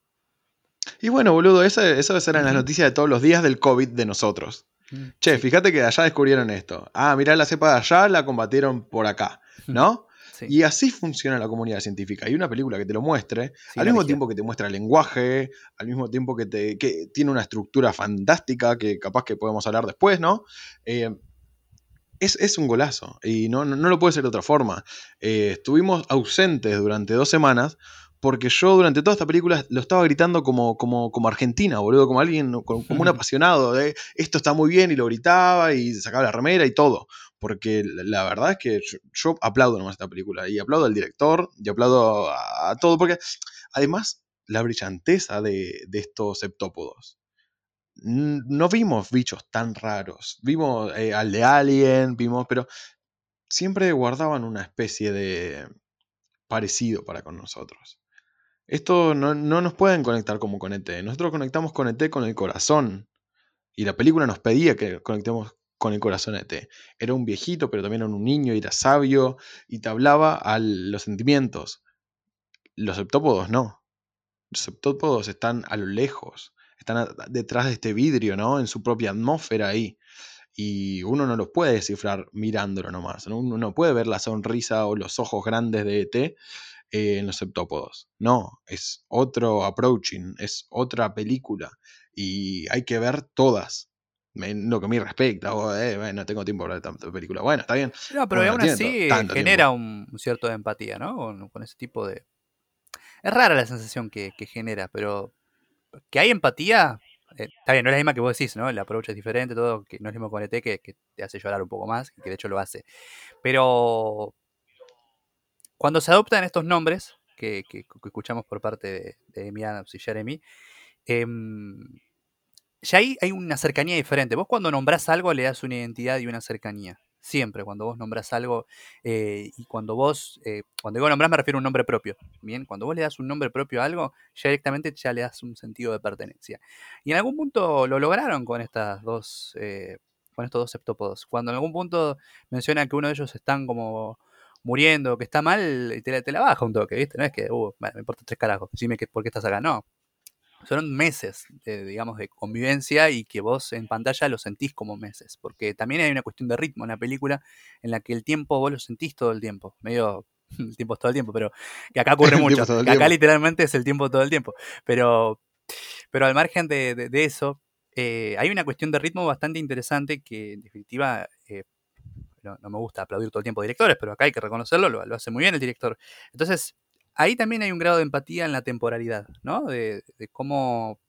Y bueno, boludo, esa- esas eran las noticias de todos los días del COVID de nosotros. Mm, Che, fíjate que allá descubrieron esto. Ah, mirá, la cepa de allá la combatieron por acá, ¿no? sí, Y así funciona la comunidad científica. Y una película que te lo muestre, al mismo tiempo que te muestra el lenguaje, al mismo tiempo que, te, que tiene una estructura fantástica, que capaz que podemos hablar después, ¿no? Eh, es, es un golazo. Y no, no, no lo puede ser de otra forma. Eh, estuvimos ausentes durante dos semanas. Porque yo durante toda esta película lo estaba gritando como, como, como argentina, boludo, como alguien, como, como un apasionado de esto está muy bien y lo gritaba y sacaba la remera y todo. Porque la, la verdad es que yo, yo aplaudo nomás esta película y aplaudo al director y aplaudo a, a todo. Porque además la brillanteza de, de estos septópodos. No vimos bichos tan raros. Vimos eh, al de Alien, vimos, pero siempre guardaban una especie de parecido para con nosotros. Esto no, no nos pueden conectar como con ET. Nosotros conectamos con ET con el corazón. Y la película nos pedía que conectemos con el corazón a ET. Era un viejito, pero también era un niño y era sabio y te hablaba a los sentimientos. Los septópodos no. Los septópodos están a lo lejos. Están detrás de este vidrio, ¿no? En su propia atmósfera ahí. Y uno no los puede descifrar mirándolo nomás. ¿no? Uno no puede ver la sonrisa o los ojos grandes de ET eh, en los septópodos. No, es otro approaching, es otra película. Y hay que ver todas. En lo que a mí respecta. eh, no tengo tiempo para ver tanta película. Bueno, está bien. No, pero Bueno, aún así genera un, un cierto de empatía, ¿no? Con, con ese tipo de... Es rara la sensación que, que genera, pero que hay empatía, eh, está bien, no es la misma que vos decís, ¿no? El approach es diferente, todo, que no es lo mismo con ET, que, que te hace llorar un poco más, que de hecho lo hace. Pero cuando se adoptan estos nombres, que, escuchamos por parte de, de Adams y Jeremy, em, ya ahí hay una cercanía diferente. Vos cuando nombrás algo le das una identidad y una cercanía. Siempre, cuando vos nombrás algo eh, y cuando vos, eh, cuando digo nombrás me refiero a un nombre propio. Bien, cuando vos le das un nombre propio a algo, ya directamente ya le das un sentido de pertenencia. Y en algún punto lo lograron con estas dos, eh, con estos dos septópodos. Cuando en algún punto mencionan que uno de ellos están como muriendo, que está mal, te la, te la baja un toque, ¿viste? No es que, uh, bueno, me importa tres carajos, decime que, por qué estás acá. No, son meses, de, digamos, de convivencia y que vos en pantalla lo sentís como meses. Porque también hay una cuestión de ritmo en la película en la que el tiempo vos lo sentís todo el tiempo. Medio, el tiempo es todo el tiempo, pero que acá ocurre mucho. que acá tiempo. literalmente es el tiempo todo el tiempo. Pero, pero al margen de, de- de eso, eh, hay una cuestión de ritmo bastante interesante que en definitiva... eh, no, me gusta aplaudir todo el tiempo a directores, pero acá hay que reconocerlo, lo, hace muy bien el director. Entonces, ahí también hay un grado de empatía en la temporalidad, ¿no? De, cómo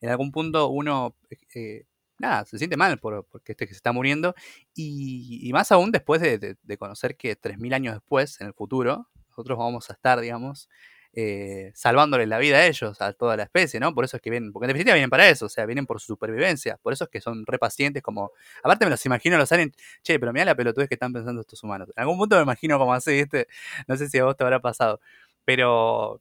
en algún punto uno, eh, nada, se siente mal por, porque este que se está muriendo, y, más aún después de, de- de conocer que 3.000 años después, en el futuro, nosotros vamos a estar, digamos, eh, salvándole la vida a ellos, a toda la especie, ¿no? Por eso es que vienen, porque en definitiva vienen para eso, o sea, vienen por su supervivencia, por eso es que son re pacientes, como, aparte me los imagino, los salen, che, pero mira la pelotudez que están pensando estos humanos. En algún punto me imagino como así, ¿viste? No sé si a vos te habrá pasado, pero, o,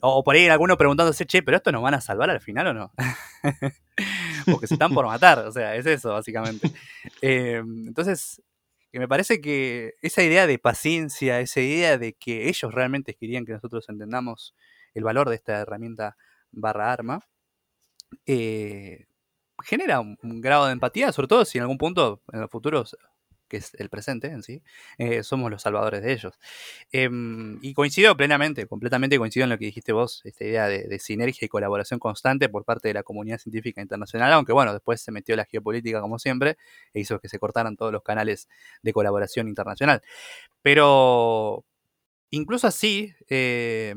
o por ahí alguno preguntándose, che, pero esto nos van a salvar al final o no? Porque se están por matar, o sea, es eso, básicamente. Eh, entonces, que me parece que esa idea de paciencia, esa idea de que ellos realmente querían que nosotros entendamos el valor de esta herramienta barra arma, eh, genera un, un grado de empatía, sobre todo si en algún punto en el futuro, que es el presente en sí, eh, somos los salvadores de ellos. Em, y coincido plenamente, completamente coincido en lo que dijiste vos, esta idea de, sinergia y colaboración constante por parte de la comunidad científica internacional, aunque bueno, después se metió la geopolítica como siempre e hizo que se cortaran todos los canales de colaboración internacional. Pero incluso así, eh,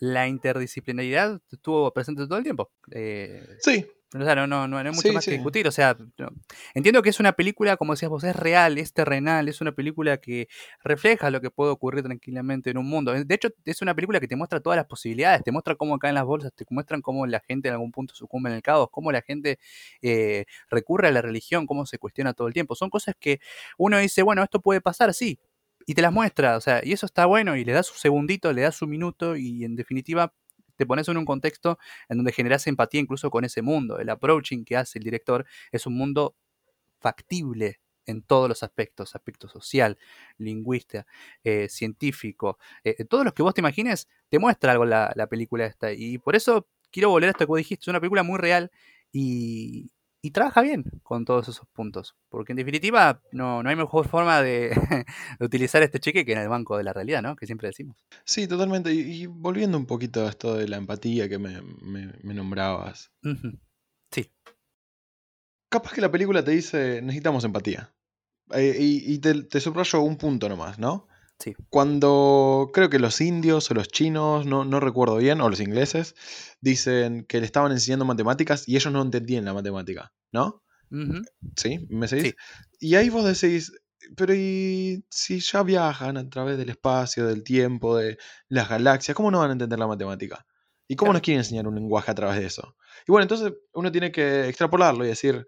la interdisciplinaridad estuvo presente todo el tiempo. Eh, Sí, o sea, no, no, no, no hay mucho Sí, más sí. que discutir. O sea, no. entiendo que es una película, como decías vos, es real, es terrenal, es una película que refleja lo que puede ocurrir tranquilamente en un mundo. De hecho, es una película que te muestra todas las posibilidades, te muestra cómo caen las bolsas, te muestran cómo la gente en algún punto sucumbe en el caos, cómo la gente eh, recurre a la religión, cómo se cuestiona todo el tiempo. Son cosas que uno dice, bueno, esto puede pasar, sí. Y te las muestra, o sea, y eso está bueno, y le das su segundito, le das su minuto, y en definitiva te pones en un contexto en donde generas empatía incluso con ese mundo. El approaching que hace el director es un mundo factible en todos los aspectos, aspecto social, lingüista, eh, científico, eh, todos los que vos te imagines, te muestra algo la, la película esta. Y por eso quiero volver a esto que vos dijiste, es una película muy real y, y trabaja bien con todos esos puntos. Porque en definitiva no, no hay mejor forma de, utilizar este cheque que en el banco de la realidad, ¿no? Que siempre decimos. Sí, totalmente. Y, volviendo un poquito a esto de la empatía que me, me, nombrabas. Sí. Capaz que la película te dice, necesitamos empatía. Eh, y, te, te subrayo un punto nomás, ¿no? Cuando creo que los indios o los chinos, no, no, recuerdo bien, o los ingleses, dicen que le estaban enseñando matemáticas y ellos no entendían la matemática, ¿no? ¿Sí? ¿Me seguís? Y ahí vos decís, pero ¿y si ya viajan a través del espacio, del tiempo, de las galaxias, cómo no van a entender la matemática? ¿Y cómo nos quieren enseñar un lenguaje a través de eso? Y bueno, entonces uno tiene que extrapolarlo y decir,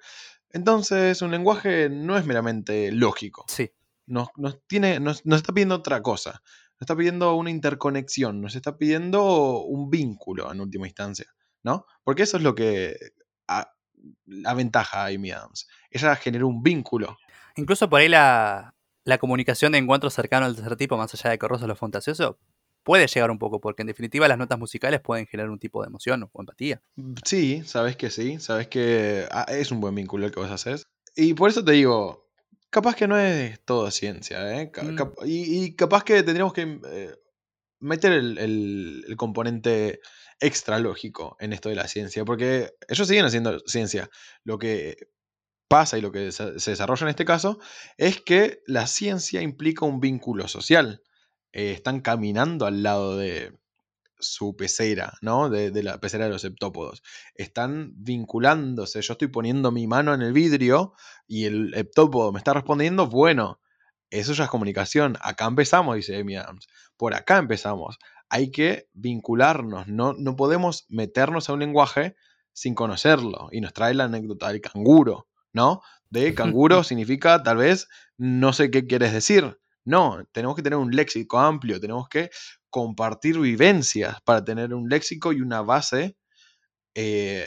entonces un lenguaje no es meramente lógico. Sí. Nos, tiene, nos, está pidiendo otra cosa. Nos está pidiendo una interconexión, nos está pidiendo un vínculo en última instancia, ¿no? Porque eso es lo que aventaja a Amy Adams. Ella generó un vínculo. Incluso por ahí la, comunicación de encuentro cercano al tercer tipo, más allá de Corroso lo fantasioso, puede llegar un poco, porque en definitiva las notas musicales pueden generar un tipo de emoción o empatía. Sí, sabes que sí, sabes que ah, es un buen vínculo el que vos haces. Y por eso te digo, Capaz que no es todo ciencia, ¿eh? Mm. y, capaz que tendríamos que eh, meter el, componente extra lógico en esto de la ciencia, porque ellos siguen haciendo ciencia. Lo que pasa y lo que se, desarrolla en este caso es que la ciencia implica un vínculo social. Eh, están caminando al lado de, su pecera, ¿no? De, la pecera de los heptópodos. Están vinculándose. Yo estoy poniendo mi mano en el vidrio y el heptópodo me está respondiendo, bueno, eso ya es comunicación. Acá empezamos, dice Amy Adams. Por acá empezamos. Hay que vincularnos. No, no podemos meternos a un lenguaje sin conocerlo. Y nos trae la anécdota del canguro, ¿no? De canguro significa tal vez no sé qué quieres decir. No, tenemos que tener un léxico amplio, tenemos que compartir vivencias para tener un léxico y una base eh,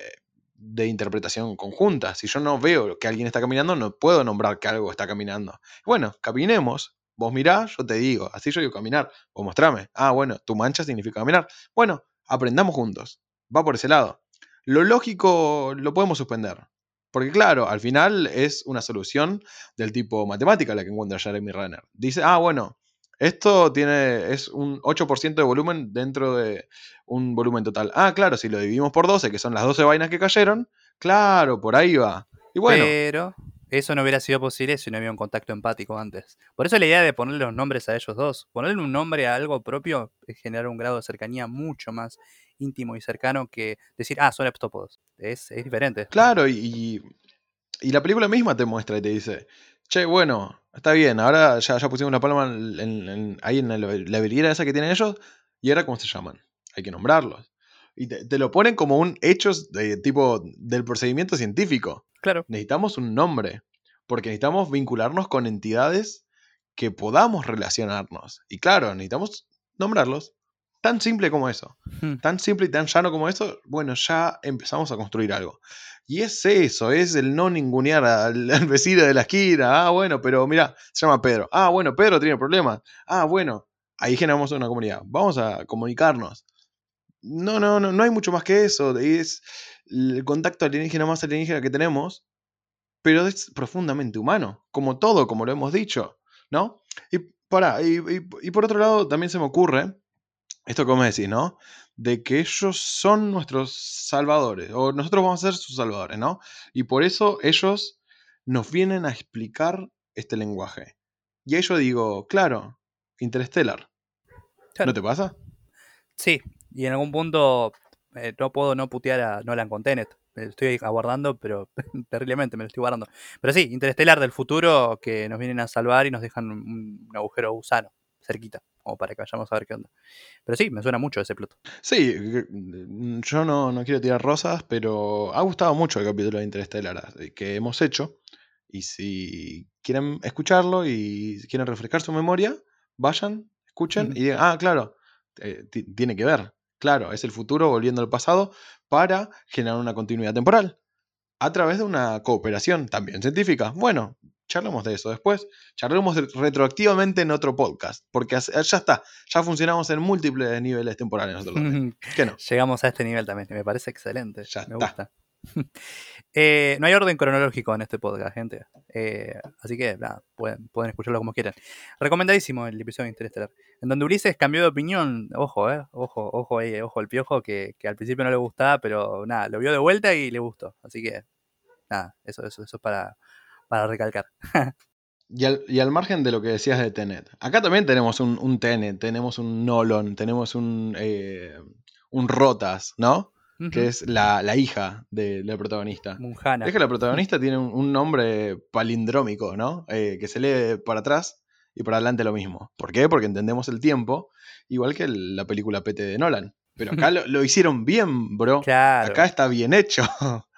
de interpretación conjunta. Si yo no veo que alguien está caminando, no puedo nombrar que algo está caminando. Bueno, caminemos. Vos mirá, yo te digo, así yo digo caminar. Vos mostrame. Ah, bueno, tu mancha significa caminar. Bueno, aprendamos juntos. Va por ese lado. Lo lógico lo podemos suspender. Porque claro, al final es una solución del tipo matemática la que encuentra Jeremy Renner. Dice, ah, bueno, esto tiene, es un 8% de volumen dentro de un volumen total. Ah, claro, si lo dividimos por 12, que son las 12 vainas que cayeron, claro, por ahí va. Y bueno. Pero eso no hubiera sido posible si no había un contacto empático antes. Por eso la idea de ponerle los nombres a ellos dos, ponerle un nombre a algo propio es generar un grado de cercanía mucho más íntimo y cercano que decir, ah, son heptópodos. Es, es diferente. Claro, y, y la película misma te muestra y te dice, che, bueno, está bien, ahora ya, ya pusimos una palma ahí en la, habilidad esa que tienen ellos, y ahora cómo se llaman. Hay que nombrarlos. Y te, lo ponen como un hecho de tipo del procedimiento científico. Claro. Necesitamos un nombre, porque necesitamos vincularnos con entidades que podamos relacionarnos. Y claro, necesitamos nombrarlos. Tan simple como eso. Hmm. Tan simple y tan llano como eso, bueno, ya empezamos a construir algo. Y es eso, es el no ningunear al, vecino de la esquina. Ah, bueno, pero mira, se llama Pedro. Ah, bueno, Pedro tiene problemas. Ah, bueno, ahí generamos una comunidad. Vamos a comunicarnos. No, no, no, no hay mucho más que eso. Es el contacto alienígena más alienígena que tenemos, pero es profundamente humano, como todo, como lo hemos dicho, ¿no? Y, para, y, y por otro lado, también se me ocurre esto como decís, ¿no? De que ellos son nuestros salvadores, o nosotros vamos a ser sus salvadores, ¿no? Y por eso ellos nos vienen a explicar este lenguaje. Y ahí yo digo, claro, Interstellar. ¿No te pasa? Sí, y en algún punto eh, no puedo no putear a Nolan con Tenet. Me estoy aguardando, pero terriblemente me lo estoy guardando. Pero sí, Interstellar del futuro que nos vienen a salvar y nos dejan un agujero gusano cerquita o para que vayamos a ver qué onda. Pero sí, me suena mucho ese plot. Sí, mm, yo no, no quiero tirar rosas, pero ha gustado mucho el capítulo de Interestelar eh, que hemos hecho. Y si quieren escucharlo y quieren refrescar su memoria, vayan, escuchen y digan, ah, claro, eh, tiene que ver. Claro, es el futuro volviendo al pasado para generar una continuidad temporal a través de una cooperación también científica. Bueno, charlamos de eso después. Charlemos retroactivamente en otro podcast, porque ya está, ya funcionamos en múltiples niveles temporales nosotros ¿Qué no? Llegamos a este nivel también, me parece excelente. Ya me gusta. Eh, no hay orden cronológico en este podcast, gente. Eh, así que nada, pueden, escucharlo como quieran. Recomendadísimo el episodio de Interestelar. En donde Ulises cambió de opinión. Ojo, eh. Ojo, ojo ahí, ojo el piojo, que, al principio no le gustaba, pero nada, lo vio de vuelta y le gustó. Así que nada, eso, eso, eso es para, recalcar. Y al, margen de lo que decías de Tenet, acá también tenemos un, un Tenet, tenemos un Nolan, tenemos un, un Rotas, ¿no? Que es la, hija de la protagonista. Es que la protagonista tiene un, nombre palindrómico, ¿no? Eh, que se lee para atrás y para adelante lo mismo. ¿Por qué? Porque entendemos el tiempo, igual que la película PT de Nolan. Pero acá lo, hicieron bien, bro. Acá está bien hecho.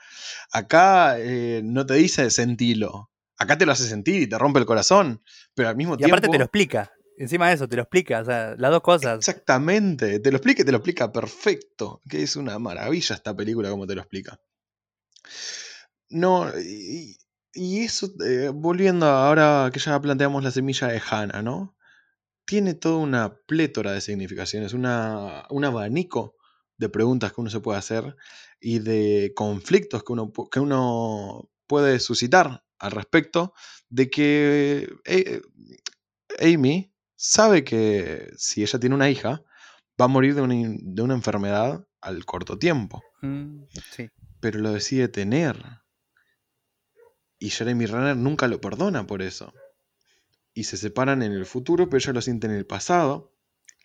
Acá eh, no te dice sentilo. Acá te lo hace sentir y te rompe el corazón. Pero al mismo tiempo. Y aparte te lo explica. Encima de eso, te lo explica, o sea, las dos cosas. Exactamente, te lo explica y te lo explica perfecto. Que es una maravilla esta película como te lo explica. No, y, eso, eh, volviendo ahora que ya planteamos la semilla de Hannah, ¿no? Tiene toda una plétora de significaciones, una, un abanico de preguntas que uno se puede hacer y de conflictos que uno, que uno puede suscitar al respecto de que eh, Amy sabe que si ella tiene una hija, va a morir de una, enfermedad al corto tiempo. Mm, pero lo decide tener. Y Jeremy Renner nunca lo perdona por eso. Y se separan en el futuro, pero ella lo siente en el pasado.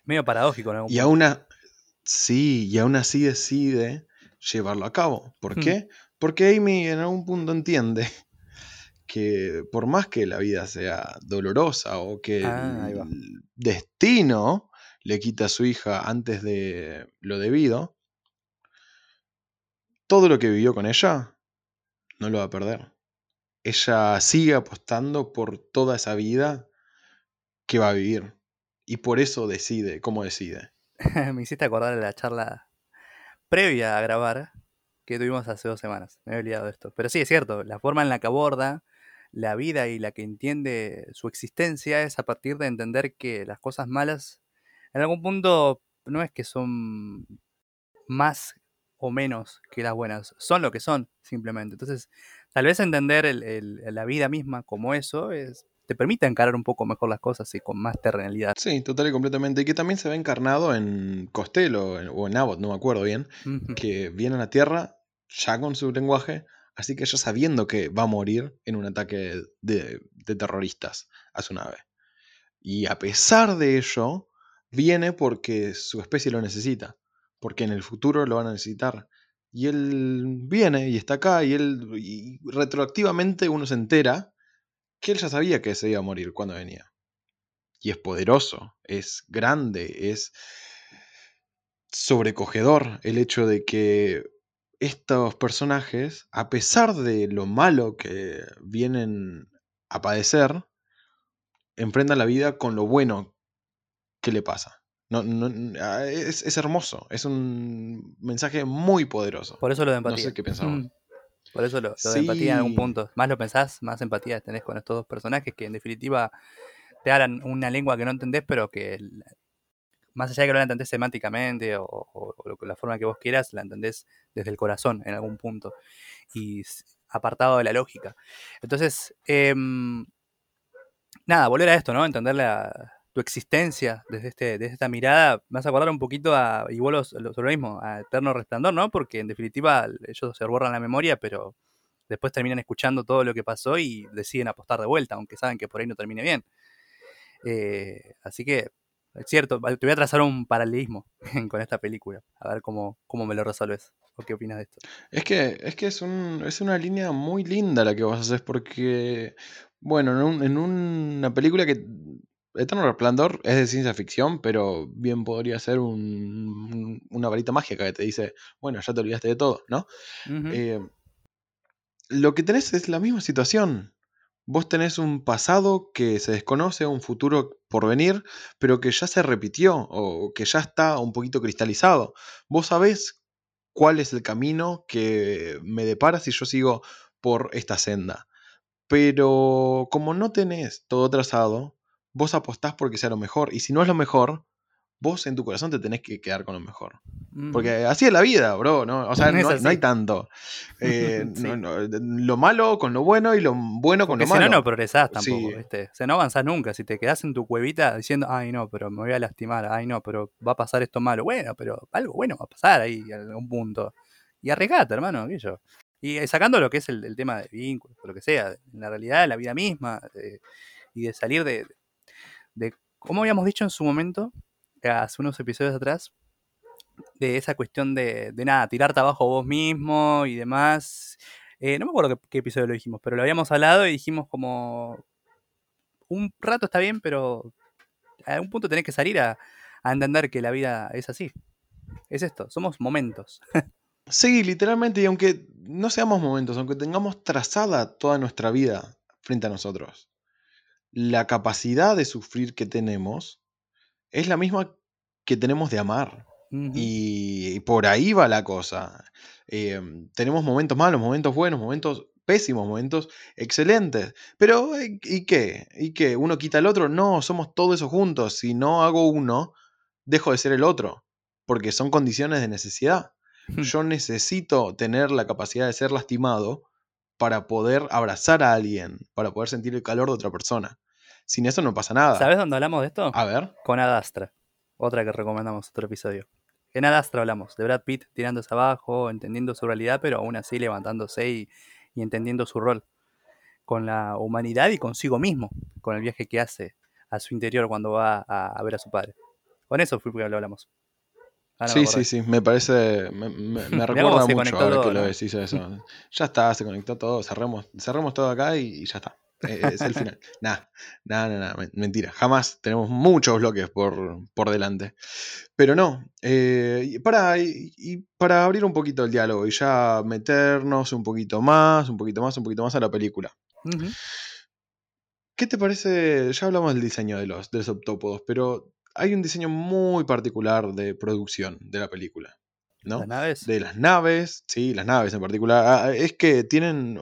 Medio paradójico, ¿no? Y aún, sí, y aún así decide llevarlo a cabo. ¿Por hmm. qué? Porque Amy en algún punto entiende que por más que la vida sea dolorosa o que ah, el destino le quita a su hija antes de lo debido, todo lo que vivió con ella no lo va a perder. Ella sigue apostando por toda esa vida que va a vivir. Y por eso decide, cómo decide. Me hiciste acordar de la charla previa a grabar que tuvimos hace dos semanas. Me he olvidado de esto. Pero sí, es cierto, la forma en la que aborda la vida y la que entiende su existencia es a partir de entender que las cosas malas en algún punto no es que son más o menos que las buenas, son lo que son simplemente. Entonces, tal vez entender la vida misma como eso es, te permite encarar un poco mejor las cosas y con más terrenalidad. Sí, total y completamente. Y que también se ve encarnado en Costello o en Abbott, no me acuerdo bien, que viene a la Tierra ya con su lenguaje Así que ella sabiendo que va a morir en un ataque de, terroristas a su nave. Y a pesar de ello, viene porque su especie lo necesita. Porque en el futuro lo van a necesitar. Y él viene y está acá y él y retroactivamente uno se entera que él ya sabía que se iba a morir cuando venía. Y es poderoso, es grande, es sobrecogedor el hecho de que estos personajes, a pesar de lo malo que vienen a padecer, enfrentan la vida con lo bueno que le pasa. No, es, hermoso, es un mensaje muy poderoso. Por eso lo de empatía. No sé qué pensamos. Mm. Por eso lo, de empatía en algún punto. Más lo pensás, más empatía tenés con estos dos personajes que en definitiva te hablan una lengua que no entendés, pero que más allá de que no la entendés semánticamente o, la forma que vos quieras, la entendés desde el corazón en algún punto y apartado de la lógica. Entonces, em, nada, volver a esto, ¿no? Entender tu existencia desde, este, desde esta mirada, me vas a acordar un poquito a, igual lo, lo mismo, a Eterno Resplandor, ¿no? Porque en definitiva ellos se borran la memoria, pero después terminan escuchando todo lo que pasó y deciden apostar de vuelta, aunque saben que por ahí no termine bien. Eh, así que es cierto, te voy a trazar un paralelismo con esta película, a ver cómo, cómo me lo resuelves. ¿O qué opinas de esto? Es que, es, que es, un, es una línea muy linda la que vos haces, porque, bueno, en, una película que Eterno Resplandor es de ciencia ficción, pero bien podría ser una varita mágica que te dice, bueno, ya te olvidaste de todo, ¿no? Eh, lo que tenés es la misma situación. Vos tenés un pasado que se desconoce, un futuro por venir, pero que ya se repitió o que ya está un poquito cristalizado. Vos sabés cuál es el camino que me depara si yo sigo por esta senda. Pero como no tenés todo trazado, vos apostás porque sea lo mejor. Y si no es lo mejor, vos en tu corazón te tenés que quedar con lo mejor. Porque así es la vida, bro, ¿no? O sea, no, hay tanto. Eh, lo malo con lo bueno y lo bueno con lo malo. Si no, no progresás tampoco, ¿viste? O sea, no avanzás nunca. Si te quedás en tu cuevita diciendo, ay, no, pero me voy a lastimar, ay, no, pero va a pasar esto malo. Bueno, pero algo bueno va a pasar ahí en algún punto. Y arriesgate, hermano, aquello. Y eh, sacando lo que es el, tema de vínculos, lo que sea, en la realidad de la vida misma, y de salir de, de, como habíamos dicho en su momento, hace unos episodios atrás, de esa cuestión de, nada, tirarte abajo vos mismo y demás. Eh, no me acuerdo qué, episodio lo dijimos, pero lo habíamos hablado y dijimos como un rato está bien, pero a un punto tenés que salir a, a entender que la vida es así. Es esto, somos momentos. Sí, literalmente, y aunque no seamos momentos, aunque tengamos trazada toda nuestra vida frente a nosotros, la capacidad de sufrir que tenemos es la misma que tenemos de amar. y, por ahí va la cosa. Em, tenemos momentos malos, momentos buenos, momentos pésimos, momentos excelentes. Pero, eh, ¿y qué? ¿Y qué? ¿Uno quita al otro? No, somos todo eso juntos. Si no hago uno, dejo de ser el otro. Porque son condiciones de necesidad. Yo necesito tener la capacidad de ser lastimado para poder abrazar a alguien, para poder sentir el calor de otra persona. Sin eso no pasa nada. ¿Sabes dónde hablamos de esto? A ver. Con Adastra. Otra que recomendamos, otro episodio. En Adastra hablamos de Brad Pitt tirándose abajo, entendiendo su realidad, pero aún así levantándose y, entendiendo su rol con la humanidad y consigo mismo, con el viaje que hace a su interior cuando va a, ver a su padre. Con eso fue porque lo hablamos. sí, sí, sí, me parece, me, recuerda mucho ahora que lo decís eso. Ya está, se conectó todo, cerremos, cerremos todo acá y ya está. Eh, es el final. Nada, nada, nada, mentira. Jamás tenemos muchos bloques por, por delante. Pero no, eh, para, y, para abrir un poquito el diálogo y ya meternos un poquito más, un poquito más, un poquito más a la película. ¿Qué te parece? Ya hablamos del diseño de los, de los octópodos, pero hay un diseño muy particular de producción de la película. ¿no? ¿Las naves? De las naves, sí, las naves en particular. Ah, es que tienen.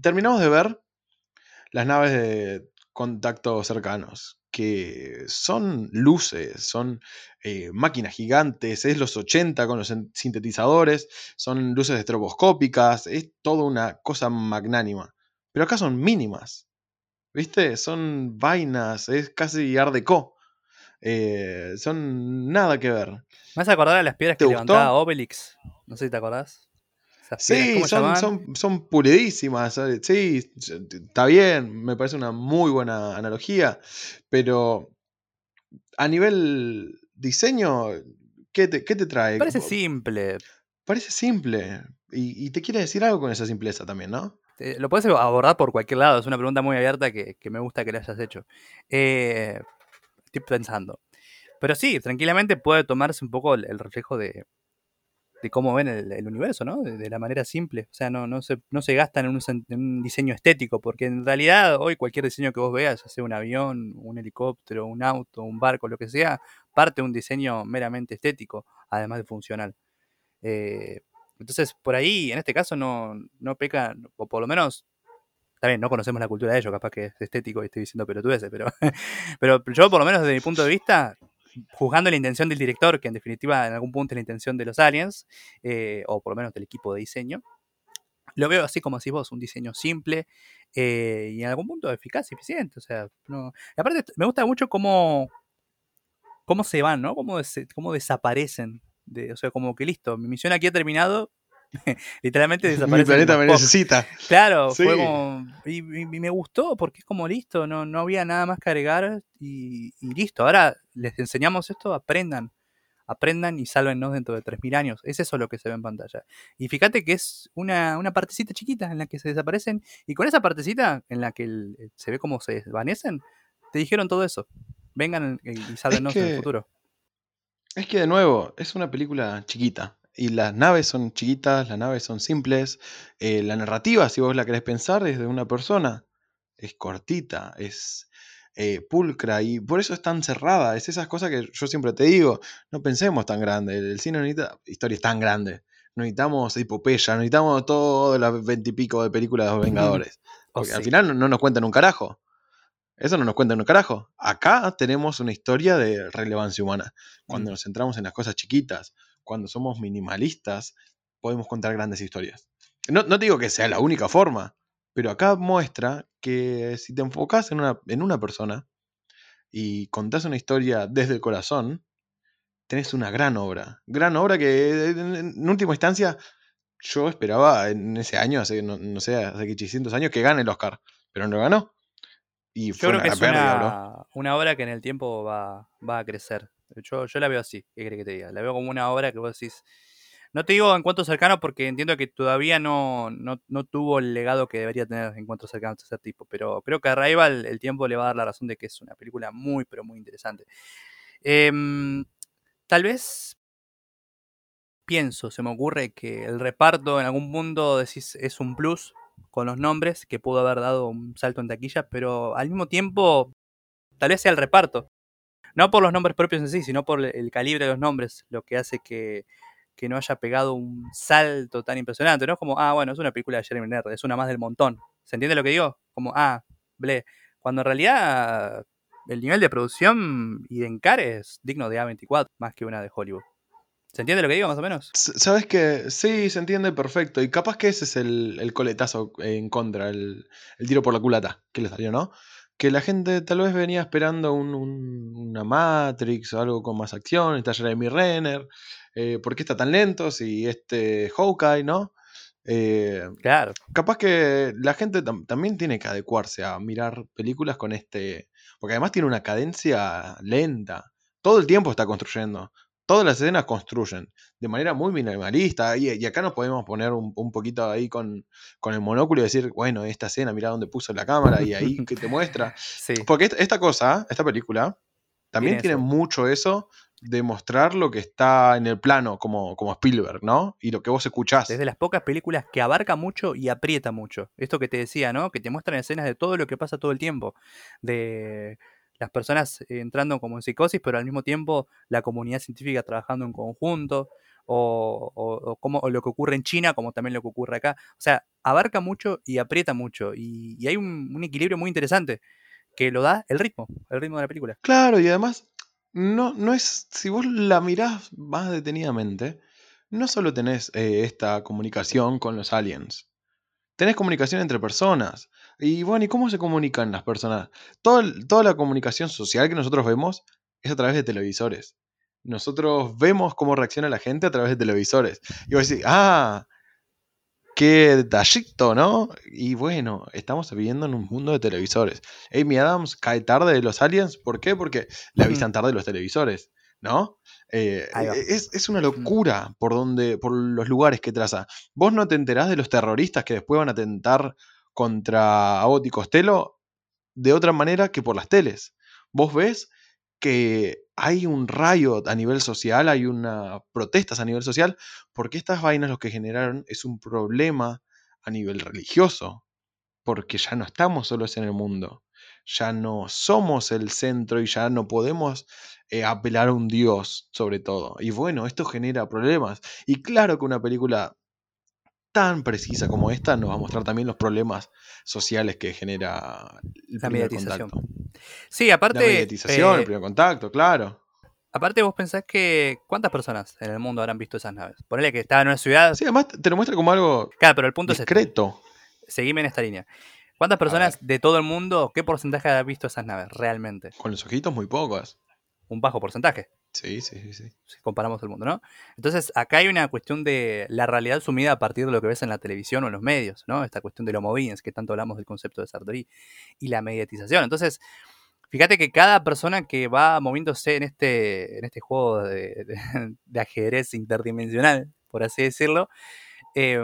Terminamos de ver las naves de contacto cercanos, que son luces, son eh, máquinas gigantes, es los 80 con los sintetizadores, son luces estroboscópicas, es toda una cosa magnánima. Pero acá son mínimas, ¿viste? Son vainas, es casi Art Deco. Eh, son nada que ver. Me vas a acordar de las piedras que levantaba Obelix. No sé si te acordás sí, son, son, son, pulidísimas. Sí, está bien, me parece una muy buena analogía, pero a nivel diseño, ¿qué te, qué te trae? Parece simple. Parece simple. Y, te quiere decir algo con esa simpleza también, ¿no? lo puedes abordar por cualquier lado, es una pregunta muy abierta que, me gusta que le hayas hecho. Eh, estoy pensando. Pero sí, tranquilamente puede tomarse un poco el reflejo de, de cómo ven el, universo, ¿no? De, la manera simple. O sea, no, se, no se gastan en un, diseño estético, porque en realidad hoy cualquier diseño que vos veas, sea un avión, un helicóptero, un auto, un barco, lo que sea, parte de un diseño meramente estético, además de funcional. Eh, entonces, por ahí, en este caso, no, no peca, o por lo menos también no conocemos la cultura de ellos, capaz que es estético y estoy diciendo pelotudeces, pero, pero yo por lo menos desde mi punto de vista juzgando la intención del director, que en definitiva en algún punto es la intención de los aliens, eh, o por lo menos del equipo de diseño, lo veo así como si vos, un diseño simple eh, y en algún punto eficaz y eficiente. O sea, aparte me gusta mucho cómo, cómo se van, ¿no? Cómo, cómo desaparecen. De, o sea, como que listo, mi misión aquí ha terminado, literalmente desaparece. Mi planeta me necesita. Claro, fue como. Y, me gustó porque es como listo, no, no había nada más que agregar y, listo. Ahora les enseñamos esto, aprendan. Aprendan y sálvennos dentro de 3.000 años. Es eso lo que se ve en pantalla. Y fíjate que es una, una partecita chiquita en la que se desaparecen. Y con esa partecita en la que se ve cómo se desvanecen, te dijeron todo eso. Vengan y sálvennos en el futuro. Es que de nuevo, es una película chiquita. Y las naves son chiquitas, las naves son simples. Eh, la narrativa, si vos la querés pensar, es de una persona. es cortita, es eh, pulcra y por eso es tan cerrada. Es esas cosas que yo siempre te digo, no pensemos tan grande. El cine necesita historias tan grandes. No necesitamos epopeya, no necesitamos todo las veintipico de películas de los Vengadores. Oh, Porque al final no nos cuentan un carajo. Eso no nos cuentan un carajo. Acá tenemos una historia de relevancia humana. Cuando Mm. nos centramos en las cosas chiquitas, cuando somos minimalistas, podemos contar grandes historias. No, no te digo que sea la única forma, pero acá muestra que si te enfocas en una, en una persona y contás una historia desde el corazón, tenés una gran obra. Gran obra que en, última instancia yo esperaba en ese año, hace, no, no sé, hace 800 años, que gane el Oscar, pero no ganó. Y Yo fue creo una que es pérdida, una, una obra que en el tiempo va, va a crecer. Yo, yo la veo así, ¿qué crees que te diga? La veo como una obra que vos decís. No te digo encuentros cercanos porque entiendo que todavía no, no, no tuvo el legado que debería tener encuentros cercanos de ese tipo, pero creo que a Arrival el tiempo le va a dar la razón de que es una película muy, pero muy interesante. Em, tal vez pienso, se me ocurre que el reparto en algún punto decís es un plus con los nombres que pudo haber dado un salto en taquilla, pero al mismo tiempo tal vez sea el reparto. No por los nombres propios en sí, sino por el calibre de los nombres, lo que hace que, que no haya pegado un salto tan impresionante. No es como, ah, bueno, es una película de Jeremy Renner, es una más del montón. ¿Se entiende lo que digo? Como, ah, ble. Cuando en realidad el nivel de producción y de encare es digno de A24, más que una de Hollywood. ¿Se entiende lo que digo, más o menos? Sabes que sí, se entiende perfecto. Y capaz que ese es el, el coletazo en contra, el, el tiro por la culata que le salió, ¿no? Que la gente tal vez venía esperando un- un- una Matrix o algo con más acción. Está Jeremy Renner. Eh, ¿Por qué está tan lento? Si este Hawkeye, ¿no? Eh, Claro. capaz que la gente tam- también tiene que adecuarse a mirar películas con este. Porque además tiene una cadencia lenta. Todo el tiempo está construyendo. Todas las escenas construyen de manera muy minimalista. Y, y acá nos podemos poner un, un poquito ahí con, con el monóculo y decir, bueno, esta escena, mira dónde puso la cámara y ahí que te muestra. Sí. Porque esta, esta cosa, esta película, también Tiene tiene eso. mucho eso de mostrar lo que está en el plano, como, como Spielberg, ¿no? Y lo que vos escuchás. Desde las pocas películas que abarca mucho y aprieta mucho. Esto que te decía, ¿no? Que te muestran escenas de todo lo que pasa todo el tiempo. De las personas entrando como en psicosis, pero al mismo tiempo la comunidad científica trabajando en conjunto. O, o- o como, o lo que ocurre en China, como también lo que ocurre acá. O sea, abarca mucho y aprieta mucho. Y, y hay un, un equilibrio muy interesante que lo da el ritmo, el ritmo de la película. Claro, y además, no, no es. Si vos la mirás más detenidamente, no solo tenés eh, esta comunicación con los aliens, tenés comunicación entre personas. Y bueno, ¿y cómo se comunican las personas? Todo toda la comunicación social que nosotros vemos es a través de televisores. Nosotros vemos cómo reacciona la gente a través de televisores. Y vos decís, ah, qué detallito, ¿no? Y bueno, estamos viviendo en un mundo de televisores. Amy Adams cae tarde de los aliens. ¿Por qué? Porque le avisan tarde los televisores, ¿no? Eh, es, es una locura por, donde, por los lugares que traza. Vos no te enterás de los terroristas que después van a atentar contra Abbott y Costello de otra manera que por las teles. Vos ves que hay un rayo a nivel social, hay una protestas a nivel social, porque estas vainas lo que generaron es un problema a nivel religioso, porque ya no estamos solos en el mundo, ya no somos el centro y ya no podemos eh, apelar a un Dios sobre todo. Y bueno, esto genera problemas. Y claro que una película tan precisa como esta nos va a mostrar también los problemas sociales que genera el La primer contacto. Sí, aparte. La mediatización, eh, el primer contacto, claro. Aparte, vos pensás que. ¿Cuántas personas en el mundo habrán visto esas naves? Ponele que estaba en una ciudad. Sí, además te lo muestra como algo Claro, pero el punto es este. Seguime en esta línea. ¿Cuántas personas de todo el mundo, qué porcentaje ha visto esas naves realmente? Con los ojitos muy pocas. Un bajo porcentaje, Sí, sí, sí, sí. si comparamos el mundo, ¿no? Entonces, acá hay una cuestión de la realidad sumida a partir de lo que ves en la televisión o en los medios, ¿no? Esta cuestión de homo viens, que tanto hablamos del concepto de Sartori, y la mediatización. Entonces, fíjate que cada persona que va moviéndose en este, en este juego de, de- de ajedrez interdimensional, por así decirlo, eh,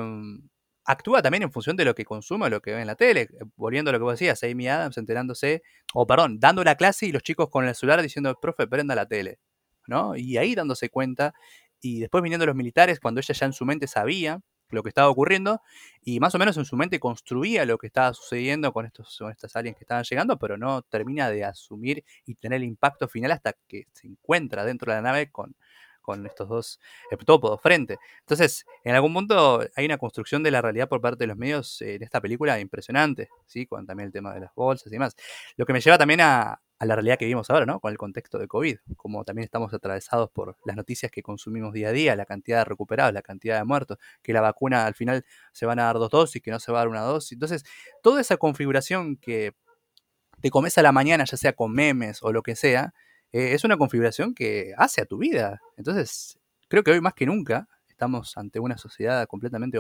actúa también en función de lo que consume lo que ve en la tele. Volviendo a lo que vos decías, Amy Adams enterándose, o perdón, dando la clase y los chicos con el celular diciendo, profe, prenda la tele. ¿no? Y ahí dándose cuenta, y después viniendo los militares, cuando ella ya en su mente sabía lo que estaba ocurriendo y más o menos en su mente construía lo que estaba sucediendo con estos con estas aliens que estaban llegando, pero no termina de asumir y tener el impacto final hasta que se encuentra dentro de la nave con, con estos dos heptópodos frente. Entonces, en algún punto hay una construcción de la realidad por parte de los medios en esta película impresionante, ¿sí? Con también el tema de las bolsas y demás. Lo que me lleva también a, a la realidad que vivimos ahora, ¿no? Con el contexto de COVID, como también estamos atravesados por las noticias que consumimos día a día, la cantidad de recuperados, la cantidad de muertos, que la vacuna al final se van a dar dos dosis, que no se va a dar una dosis. Entonces, toda esa configuración que te comes a la mañana, ya sea con memes o lo que sea, eh, es una configuración que hace a tu vida. Entonces, creo que hoy más que nunca estamos ante una sociedad completamente.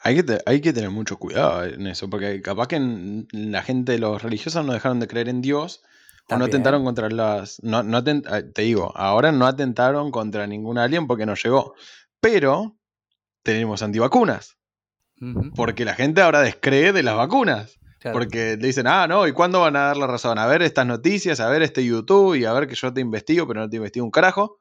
Hay que, hay que tener mucho cuidado en eso, porque capaz que la gente, los religiosos no dejaron de creer en Dios o no atentaron contra las... No, no ah, te digo, ahora no atentaron contra ningún alien porque no llegó, pero tenemos antivacunas. Porque la gente ahora descree de las vacunas. Porque le dicen, ah, no, ¿y cuándo van a dar la razón? A ver estas noticias, a ver este YouTube y a ver que yo te investigo, pero no te investigo un carajo.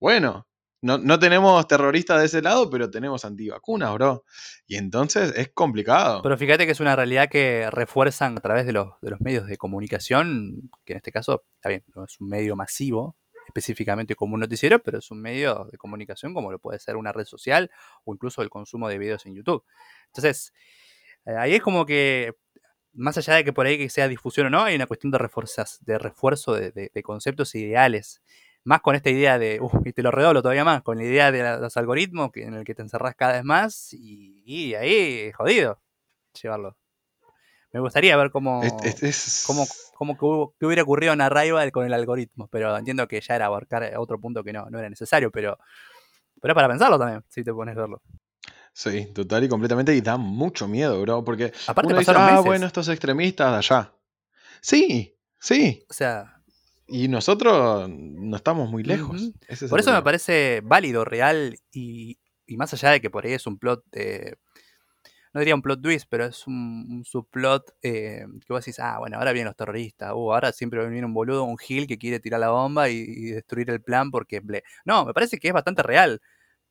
Bueno, no, tenemos terroristas de ese lado, pero tenemos antivacunas, bro. Y entonces es complicado. Pero fíjate que es una realidad que refuerzan a través de los, de los medios de comunicación, que en este caso, está bien, no es un medio masivo, específicamente como un noticiero, pero es un medio de comunicación como lo puede ser una red social o incluso el consumo de videos en YouTube. Entonces, eh, ahí es como que más allá de que por ahí que sea difusión o no, hay una cuestión de, refuerzas, de refuerzo de, conceptos ideales. Más con esta idea de, y te lo redoblo todavía más, con la idea de los algoritmos que, en el que te encerrás cada vez más y, ahí, jodido, llevarlo. Me gustaría ver cómo, cómo, hubiera ocurrido en Arrival con el algoritmo, pero entiendo que ya era abarcar otro punto que no, no era necesario, pero, pero es para pensarlo también, si te pones a verlo. Sí, total y completamente. Y da mucho miedo, bro. Porque Aparte uno dice, ah, bueno, estos extremistas de allá. Sí, sí. O sea. Y nosotros no estamos muy lejos. por eso me parece válido, real y, y, más allá de que por ahí es un plot de. No diría un plot twist, pero es un, subplot eh, que vos decís, ah, bueno, ahora vienen los terroristas, uh, ahora siempre va a venir un boludo, un gil que quiere tirar la bomba y, y destruir el plan porque... No, me parece que es bastante real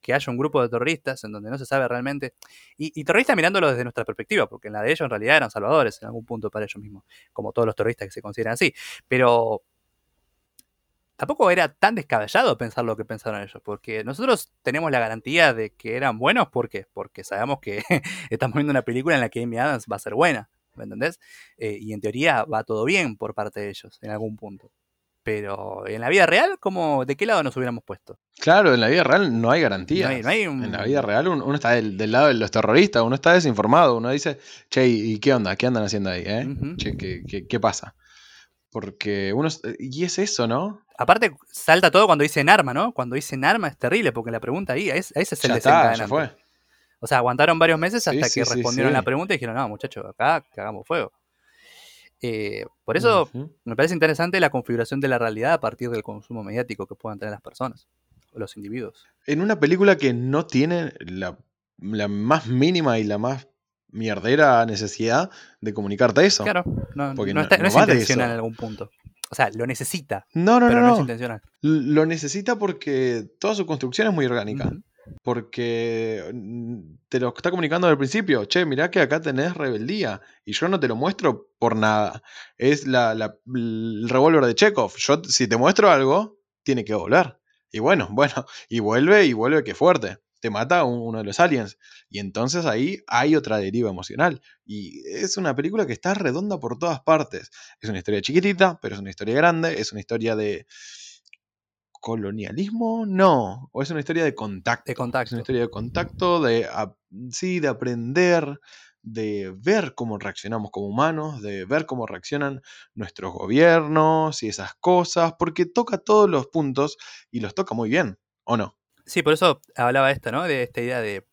que haya un grupo de terroristas en donde no se sabe realmente. Y, terroristas mirándolo desde nuestra perspectiva, porque en la de ellos en realidad eran salvadores en algún punto para ellos mismos, como todos los terroristas que se consideran así. Pero tampoco era tan descabellado pensar lo que pensaron ellos, porque nosotros tenemos la garantía de que eran buenos, ¿por qué? Porque sabemos que estamos viendo una película en la que Amy Adams va a ser buena, ¿me entendés? Eh, y en teoría va todo bien por parte de ellos en algún punto. Pero en la vida real, ¿cómo, ¿de qué lado nos hubiéramos puesto? Claro, en la vida real no hay garantía. En la vida real uno, está del, lado de los terroristas, uno está desinformado, uno dice, che, ¿y qué onda? ¿Qué andan haciendo ahí? Eh? Che, ¿qué, pasa? Porque uno... Y es eso, ¿no? Aparte, salta todo cuando dicen arma, ¿no? Cuando dicen arma es terrible, porque la pregunta ahí, es, ese es el ya ya fue. O sea, aguantaron varios meses hasta que respondieron la pregunta y dijeron, no, muchachos, acá cagamos fuego. Eh, por eso me parece interesante la configuración de la realidad a partir del consumo mediático que puedan tener las personas o los individuos. En una película que no tiene la, más mínima y la más mierdera necesidad de comunicarte eso. Claro, no, es intencional en algún punto. O sea, lo necesita. No, no, pero no, no, es intencional. Lo necesita porque toda su construcción es muy orgánica. Porque mm, te lo está comunicando el principio. Che, mirá que acá tenés rebeldía. Y yo no te lo muestro por nada. Es la, el revólver de Chekhov. Yo, si te muestro algo, tiene que volver. Y bueno, bueno. Y vuelve y vuelve que fuerte. Te mata uno de los aliens. Y entonces ahí hay otra deriva emocional. Y es una película que está redonda por todas partes. Es una historia chiquitita, pero es una historia grande. Es una historia de colonialismo, no. O es una historia de contacto. De contacto. Es una historia de contacto, de, sí, de aprender, de ver cómo reaccionamos como humanos, de ver cómo reaccionan nuestros gobiernos y esas cosas, porque toca todos los puntos y los toca muy bien, ¿o no? Sí, por eso hablaba esto, ¿no? De esta idea de,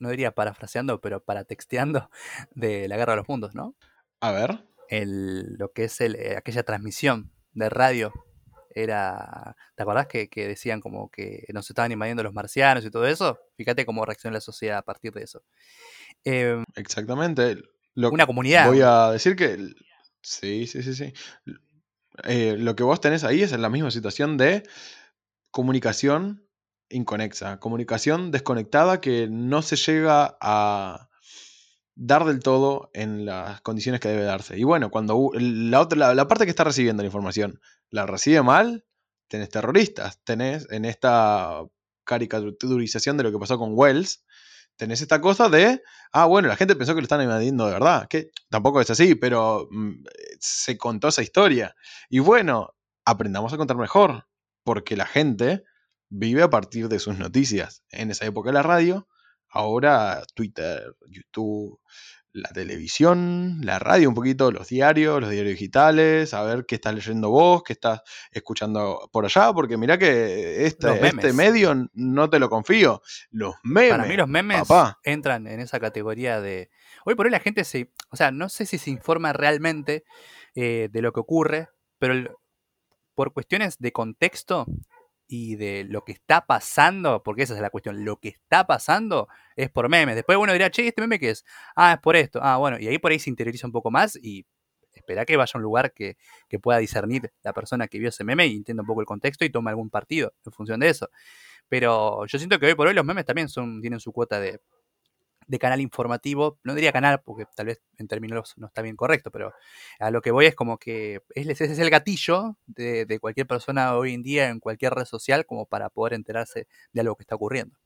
no diría parafraseando, pero para texteando, de la guerra de los mundos, ¿no? A ver. El, lo que es el, eh, aquella transmisión de radio era, ¿te acordás que, decían como que nos estaban invadiendo los marcianos y todo eso? Fíjate cómo reacciona la sociedad a partir de eso. Em, Exactamente. una comunidad. Voy a decir que, sí, sí, sí, sí. Eh, lo que vos tenés ahí es en la misma situación de comunicación inconexa, comunicación desconectada que no se llega a dar del todo en las condiciones que debe darse. Y bueno, cuando la, otra, la, parte que está recibiendo la información la recibe mal, tenés terroristas, tenés en esta caricaturización de lo que pasó con Wells, tenés esta cosa de, ah, bueno, la gente pensó que lo están invadiendo de verdad, que tampoco es así, pero mm, se contó esa historia. Y bueno, aprendamos a contar mejor, porque la gente vive a partir de sus noticias. En esa época la radio, ahora Twitter, YouTube, la televisión, la radio un poquito, los diarios, los diarios digitales, a ver qué estás leyendo vos, qué estás escuchando por allá, porque mirá que este, este medio no te lo confío. Los memes. Para mí los memes entran en esa categoría de... Hoy por hoy la gente se... O sea, no sé si se informa realmente eh, de lo que ocurre, pero por cuestiones de contexto y de lo que está pasando, porque esa es la cuestión, lo que está pasando es por memes. Después uno dirá, che, ¿este meme qué es? Ah, es por esto. Ah, bueno, y ahí por ahí se interioriza un poco más y espera que vaya a un lugar que, pueda discernir la persona que vio ese meme y entienda un poco el contexto y tome algún partido en función de eso. Pero yo siento que hoy por hoy los memes también son, tienen su cuota de, de canal informativo, no diría canal porque tal vez en términos no está bien correcto, pero a lo que voy es como que ese es el gatillo de, cualquier persona hoy en día en cualquier red social como para poder enterarse de algo que está ocurriendo.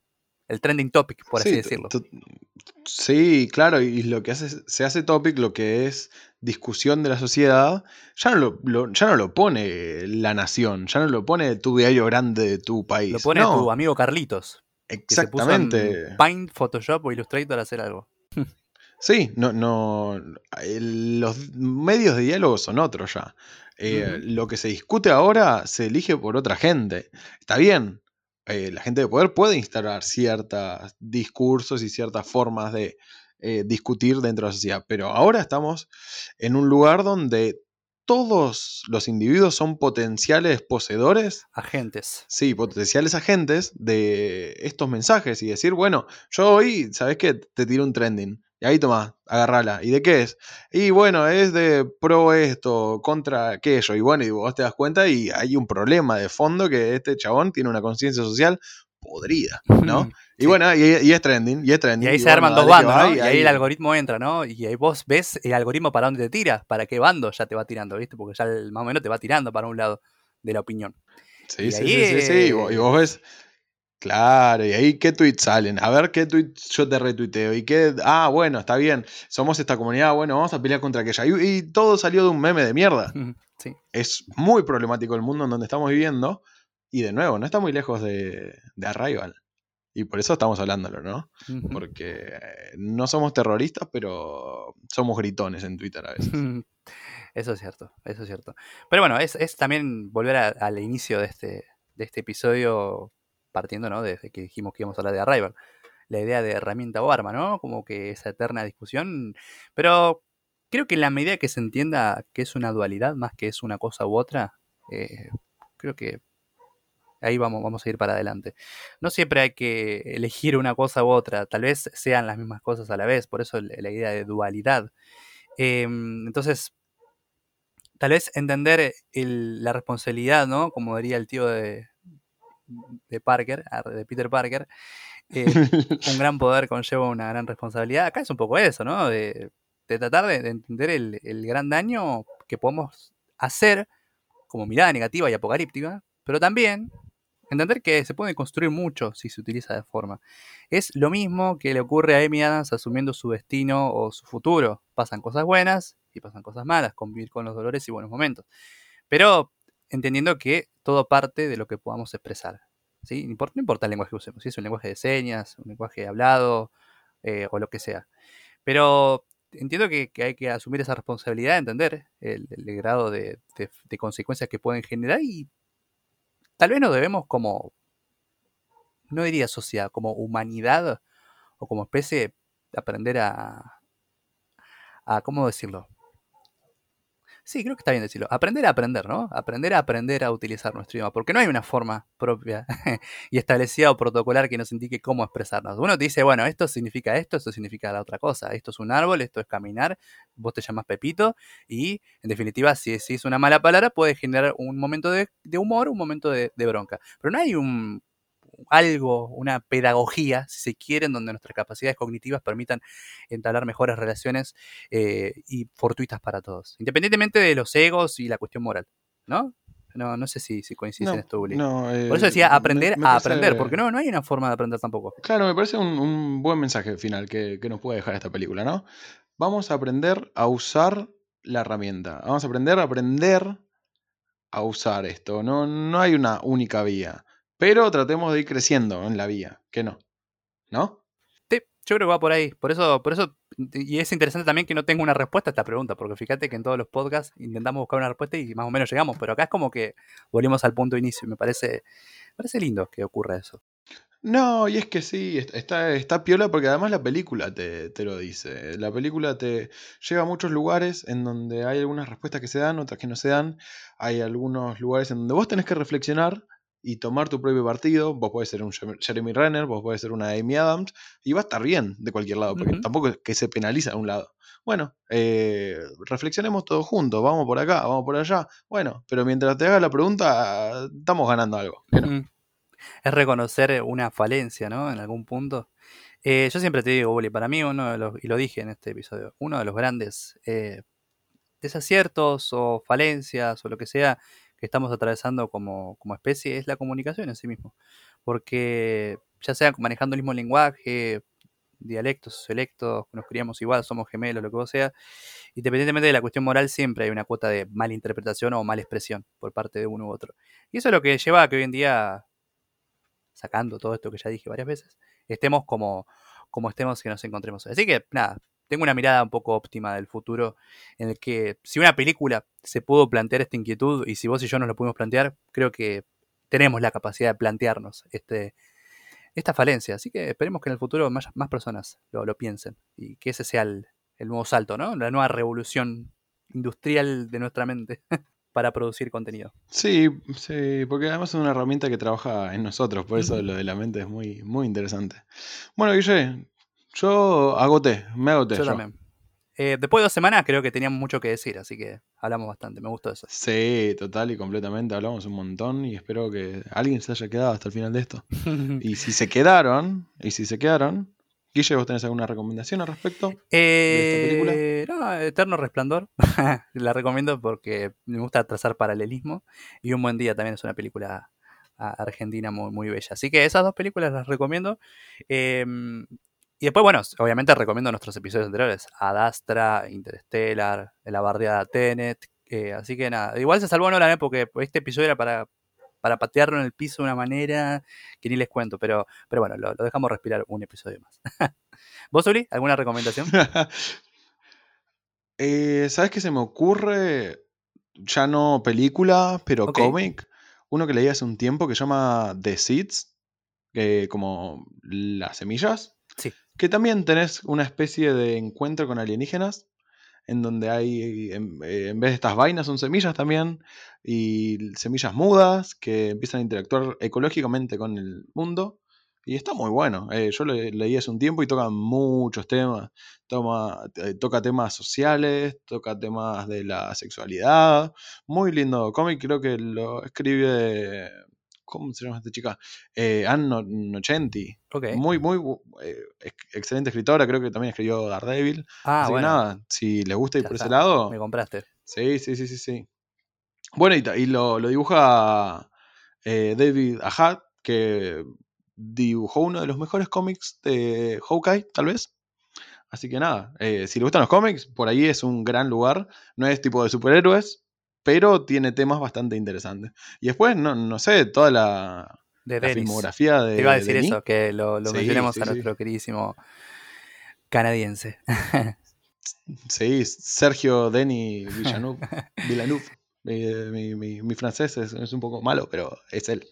El trending topic, por así decirlo. Sí, claro, y lo que hace, se hace topic, lo que es discusión de la sociedad, ya no lo, ya no lo pone la nación, ya no lo pone tu diario grande de tu país. Lo pone tu amigo Carlitos. Exactamente. Paint, Photoshop o Illustrator a hacer algo. Sí, no, no. los medios de diálogo son otros ya. Eh, lo que se discute ahora se elige por otra gente. Está bien. Eh, la gente de poder puede instalar ciertos discursos y ciertas formas de eh, discutir dentro de la sociedad. Pero ahora estamos en un lugar donde todos los individuos son potenciales poseedores. Agentes. Sí, potenciales agentes de estos mensajes y decir, bueno, yo hoy, ¿sabes qué? Te tiro un trending. Y ahí toma, agarrala. ¿Y de qué es? Y bueno, es de pro esto, contra aquello. Y bueno, y vos te das cuenta y hay un problema de fondo que este chabón tiene una conciencia social podrida, ¿no? Y bueno, y, es trending, y es trending. Y ahí se arman dos bandos, ¿no? Y, ahí, el algoritmo entra, ¿no? Y ahí vos ves el algoritmo para dónde te tira, para qué bando ya te va tirando, ¿viste? Porque ya más o menos te va tirando para un lado de la opinión. Sí, sí, sí, sí, Y vos ves, claro, y ahí qué tweets salen, a ver qué tweets yo te retuiteo, y qué, ah, bueno, está bien, somos esta comunidad, bueno, vamos a pelear contra aquella. Y, todo salió de un meme de mierda. Sí. Es muy problemático el mundo en donde estamos viviendo, y de nuevo, no está muy lejos de, de Arrival. Y por eso estamos hablándolo, ¿no? Porque no somos terroristas, pero somos gritones en Twitter a veces. Eso es cierto, eso es cierto. Pero bueno, es, también volver al inicio de este, de este episodio, partiendo, ¿no? Desde que dijimos que íbamos a hablar de Arrival. La idea de herramienta o arma, ¿no? Como que esa eterna discusión. Pero creo que en la medida que se entienda que es una dualidad más que es una cosa u otra, eh, creo que ahí vamos, vamos a ir para adelante. No siempre hay que elegir una cosa u otra, tal vez sean las mismas cosas a la vez, por eso la idea de dualidad. Em, entonces, tal vez entender la responsabilidad, ¿no? Como diría el tío de, Parker, de Peter Parker, eh, un gran poder conlleva una gran responsabilidad. Acá es un poco eso, ¿no? De, tratar de, entender el, gran daño que podemos hacer como mirada negativa y apocalíptica, pero también Entender que se puede construir mucho si se utiliza de forma. Es lo mismo que le ocurre a Amy Adams asumiendo su destino o su futuro. Pasan cosas buenas y pasan cosas malas, convivir con los dolores y buenos momentos. Pero entendiendo que todo parte de lo que podamos expresar. ¿sí? No importa el lenguaje que usemos, si es un lenguaje de señas, un lenguaje hablado eh, o lo que sea. Pero entiendo que, hay que asumir esa responsabilidad, entender el, grado de, de, consecuencias que pueden generar y tal vez no debemos como, no diría sociedad, como humanidad o como especie aprender a, a, ¿cómo decirlo? Sí, creo que está bien decirlo. Aprender a aprender, ¿no? Aprender a aprender a utilizar nuestro idioma. Porque no hay una forma propia y establecida o protocolar que nos indique cómo expresarnos. Uno te dice, bueno, esto significa esto, esto significa la otra cosa. Esto es un árbol, esto es caminar, vos te llamas Pepito. Y, en definitiva, si, es una mala palabra, puede generar un momento de, humor, un momento de, bronca. Pero no hay un, algo, una pedagogía, si se quiere, en donde nuestras capacidades cognitivas permitan entablar mejores relaciones eh, y fortuitas para todos, independientemente de los egos y la cuestión moral, ¿no? No, no sé si, si coincides No, en esto, Uli. no, Por eso eh, decía me- aprender me a parece- aprender, porque no, no hay una forma de aprender tampoco. Claro, me parece un, un buen mensaje final que, que nos puede dejar esta película, ¿no? Vamos a aprender a usar la herramienta. Vamos a aprender a aprender a usar esto. No, no hay una única vía. Pero tratemos de ir creciendo en la vía. Que no. ¿No? Sí, yo creo que va por ahí. Por eso, por eso, y es interesante también que no tenga una respuesta a esta pregunta, porque fíjate que en todos los podcasts intentamos buscar una respuesta y más o menos llegamos, pero acá es como que volvemos al punto de inicio me parece, me parece lindo que ocurra eso. No, y es que sí, est- está, está piola porque además la película te, te lo dice. La película te lleva a muchos lugares en donde hay algunas respuestas que se dan, otras que no se dan. Hay algunos lugares en donde vos tenés que reflexionar y tomar tu propio partido. Vos podés ser un Jeremy- Renner, vos podés ser una Amy Adams, y va a estar bien de cualquier lado, porque tampoco es que se penaliza a un lado. Bueno, eh, reflexionemos todos juntos, vamos por acá, vamos por allá. Bueno, pero mientras te hagas la pregunta, estamos ganando algo. Mm. Es reconocer una falencia, ¿no? En algún punto. Eh, yo siempre te digo, Uli, para mí uno de los, y lo dije en este episodio, uno de los grandes eh, desaciertos o falencias o lo que sea que estamos atravesando como, como especie es la comunicación en sí mismo. Porque ya sea manejando el mismo lenguaje, dialectos, sociolectos, nos criamos igual, somos gemelos, lo que sea, independientemente de la cuestión moral, siempre hay una cuota de mala interpretación o mala expresión por parte de uno u otro. Y eso es lo que lleva a que hoy en día, sacando todo esto que ya dije varias veces, estemos como, como estemos y nos encontremos. Así que, nada, tengo una mirada un poco óptima del futuro en el que si una película se pudo plantear esta inquietud y si vos y yo nos lo pudimos plantear, creo que tenemos la capacidad de plantearnos este, esta falencia. Así que esperemos que en el futuro más, más personas lo, lo piensen y que ese sea el, el nuevo salto, ¿no? La nueva revolución industrial de nuestra mente para producir contenido. Sí, sí, porque además es una herramienta que trabaja en nosotros, por eso lo de la mente es muy, muy interesante. Bueno, Guille, yo agoté, me agoté. Yo yo. también. Eh, después de dos semanas creo que teníamos mucho que decir, así que hablamos bastante, me gustó eso. Sí, total y completamente, hablamos un montón y espero que alguien se haya quedado hasta el final de esto. Y si se quedaron, y si se quedaron, Guille, ¿vos tenés alguna recomendación al respecto? Eh, no, Eterno Resplandor. la recomiendo porque me gusta trazar paralelismo. Y Un Buen Día también es una película argentina muy, muy bella. Así que esas dos películas las recomiendo. Eh, y después, bueno, obviamente recomiendo nuestros episodios anteriores. Adastra, Interstellar, La bardeada Tenet. eh, así que nada, igual se salvó Nolan, ¿eh? porque este episodio era para, para patearlo en el piso de una manera que ni les cuento. Pero, pero bueno, lo, lo dejamos respirar un episodio más. ¿Vos, Uli, alguna recomendación? Eh, ¿Sabes qué se me ocurre? Ya no película, pero cómic. Uno que leí hace un tiempo que se llama The Seeds, que como las semillas. Que también tenés una especie de encuentro con alienígenas, en donde hay, en, eh, vez de estas vainas, son semillas también, y semillas mudas que empiezan a interactuar ecológicamente con el mundo. Y está muy bueno. Eh, yo lo leí hace un tiempo y toca muchos temas. Toma, eh, toca temas sociales, toca temas de la sexualidad. Muy lindo cómic, creo que lo escribe. ¿Cómo se llama esta chica? Eh, Anne No- Nocenti. Muy, muy eh, ex- excelente escritora, creo que también escribió Daredevil. Ah, Así que bueno. nada, si les gusta ir Ya por ese lado, Me compraste. sí, sí, sí, sí, sí. Bueno, y lo, lo dibuja eh, David Ahad, que dibujó uno de los mejores cómics de Hawkeye, tal vez. Así que nada, eh, si le gustan los cómics, por ahí es un gran lugar. No es tipo de superhéroes, pero tiene temas bastante interesantes. Y después, no, no sé, toda la, De la filmografía de. Te iba a decir de eso, que lo, lo Sí, mencionemos sí, a sí. nuestro queridísimo canadiense. Sí, Sergio Denis Villeneuve. Villeneuve. Eh, mi, mi- mi francés es, es un poco malo, pero es él.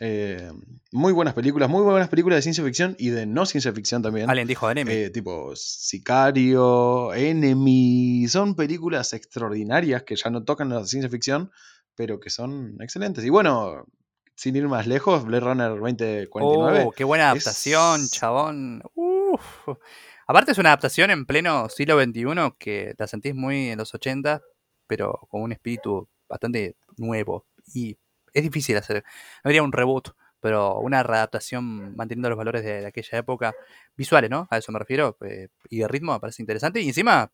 Eh, muy buenas películas, muy buenas películas de ciencia ficción y de no ciencia ficción también. Alguien dijo Enemy. Eh, tipo Sicario, Enemy. Son películas extraordinarias que ya no tocan la ciencia ficción, pero que son excelentes. Y bueno, sin ir más lejos, Blade Runner 2049. oh, qué buena adaptación, es- chabón. Uf. Aparte es una adaptación en pleno siglo XXI que la sentís muy en los 80, pero con un espíritu bastante nuevo. Y es difícil hacer, no diría un reboot, pero una readaptación manteniendo los valores de, aquella época, visuales, ¿no? A eso me refiero, eh, y de ritmo me parece interesante, y encima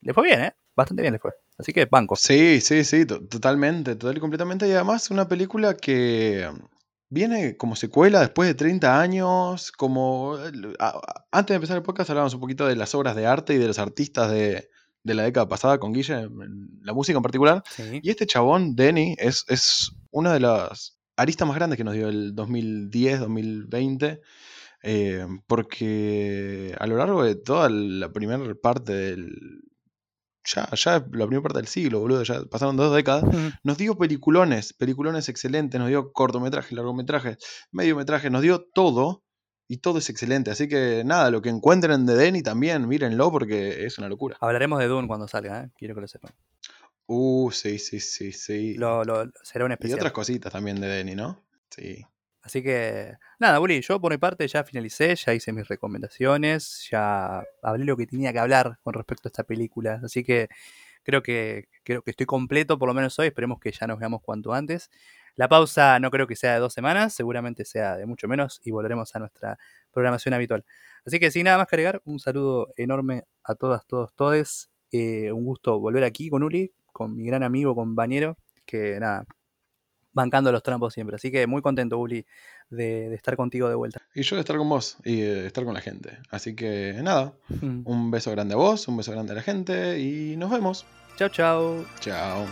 le fue bien, ¿eh? Bastante bien le fue. Así que banco. Sí, sí, sí, totalmente, total y completamente, y además una película que viene como secuela después de 30 años, como... antes de empezar el podcast hablábamos un poquito de las obras de arte y de los artistas de, de la década pasada con Guille, la música en particular. Y este chabón, Denny, es, es una de las aristas más grandes que nos dio el 2010, 2020. Eh, porque a lo largo de toda la primera parte del. Ya, ya la primera parte del siglo, boludo, ya pasaron dos décadas. Nos dio peliculones, peliculones excelentes, nos dio cortometrajes, largometrajes, mediometrajes, nos dio todo y todo es excelente. Así que nada, lo que encuentren de Denny también, mírenlo porque es una locura. Hablaremos de Dune cuando salga, ¿eh? quiero que lo sepan. Uh, sí, sí, sí, sí. Lo, será un especial. Y otras cositas también de Denny, ¿no? Sí. Así que, nada, Bully, yo por mi parte ya finalicé, ya hice mis recomendaciones, ya hablé lo que tenía que hablar con respecto a esta película. Así que creo que, creo que estoy completo, por lo menos hoy. Esperemos que ya nos veamos cuanto antes. La pausa no creo que sea de dos semanas, seguramente sea de mucho menos y volveremos a nuestra programación habitual. Así que sin nada más que agregar, un saludo enorme a todas, todos, todes. Eh, un gusto volver aquí con Uli, con mi gran amigo, compañero, que nada, bancando los trampos siempre. Así que muy contento, Uli, de, estar contigo de vuelta. Y yo de estar con vos y de estar con la gente. Así que nada, un beso grande a vos, un beso grande a la gente y nos vemos. Chao, chao. Chao.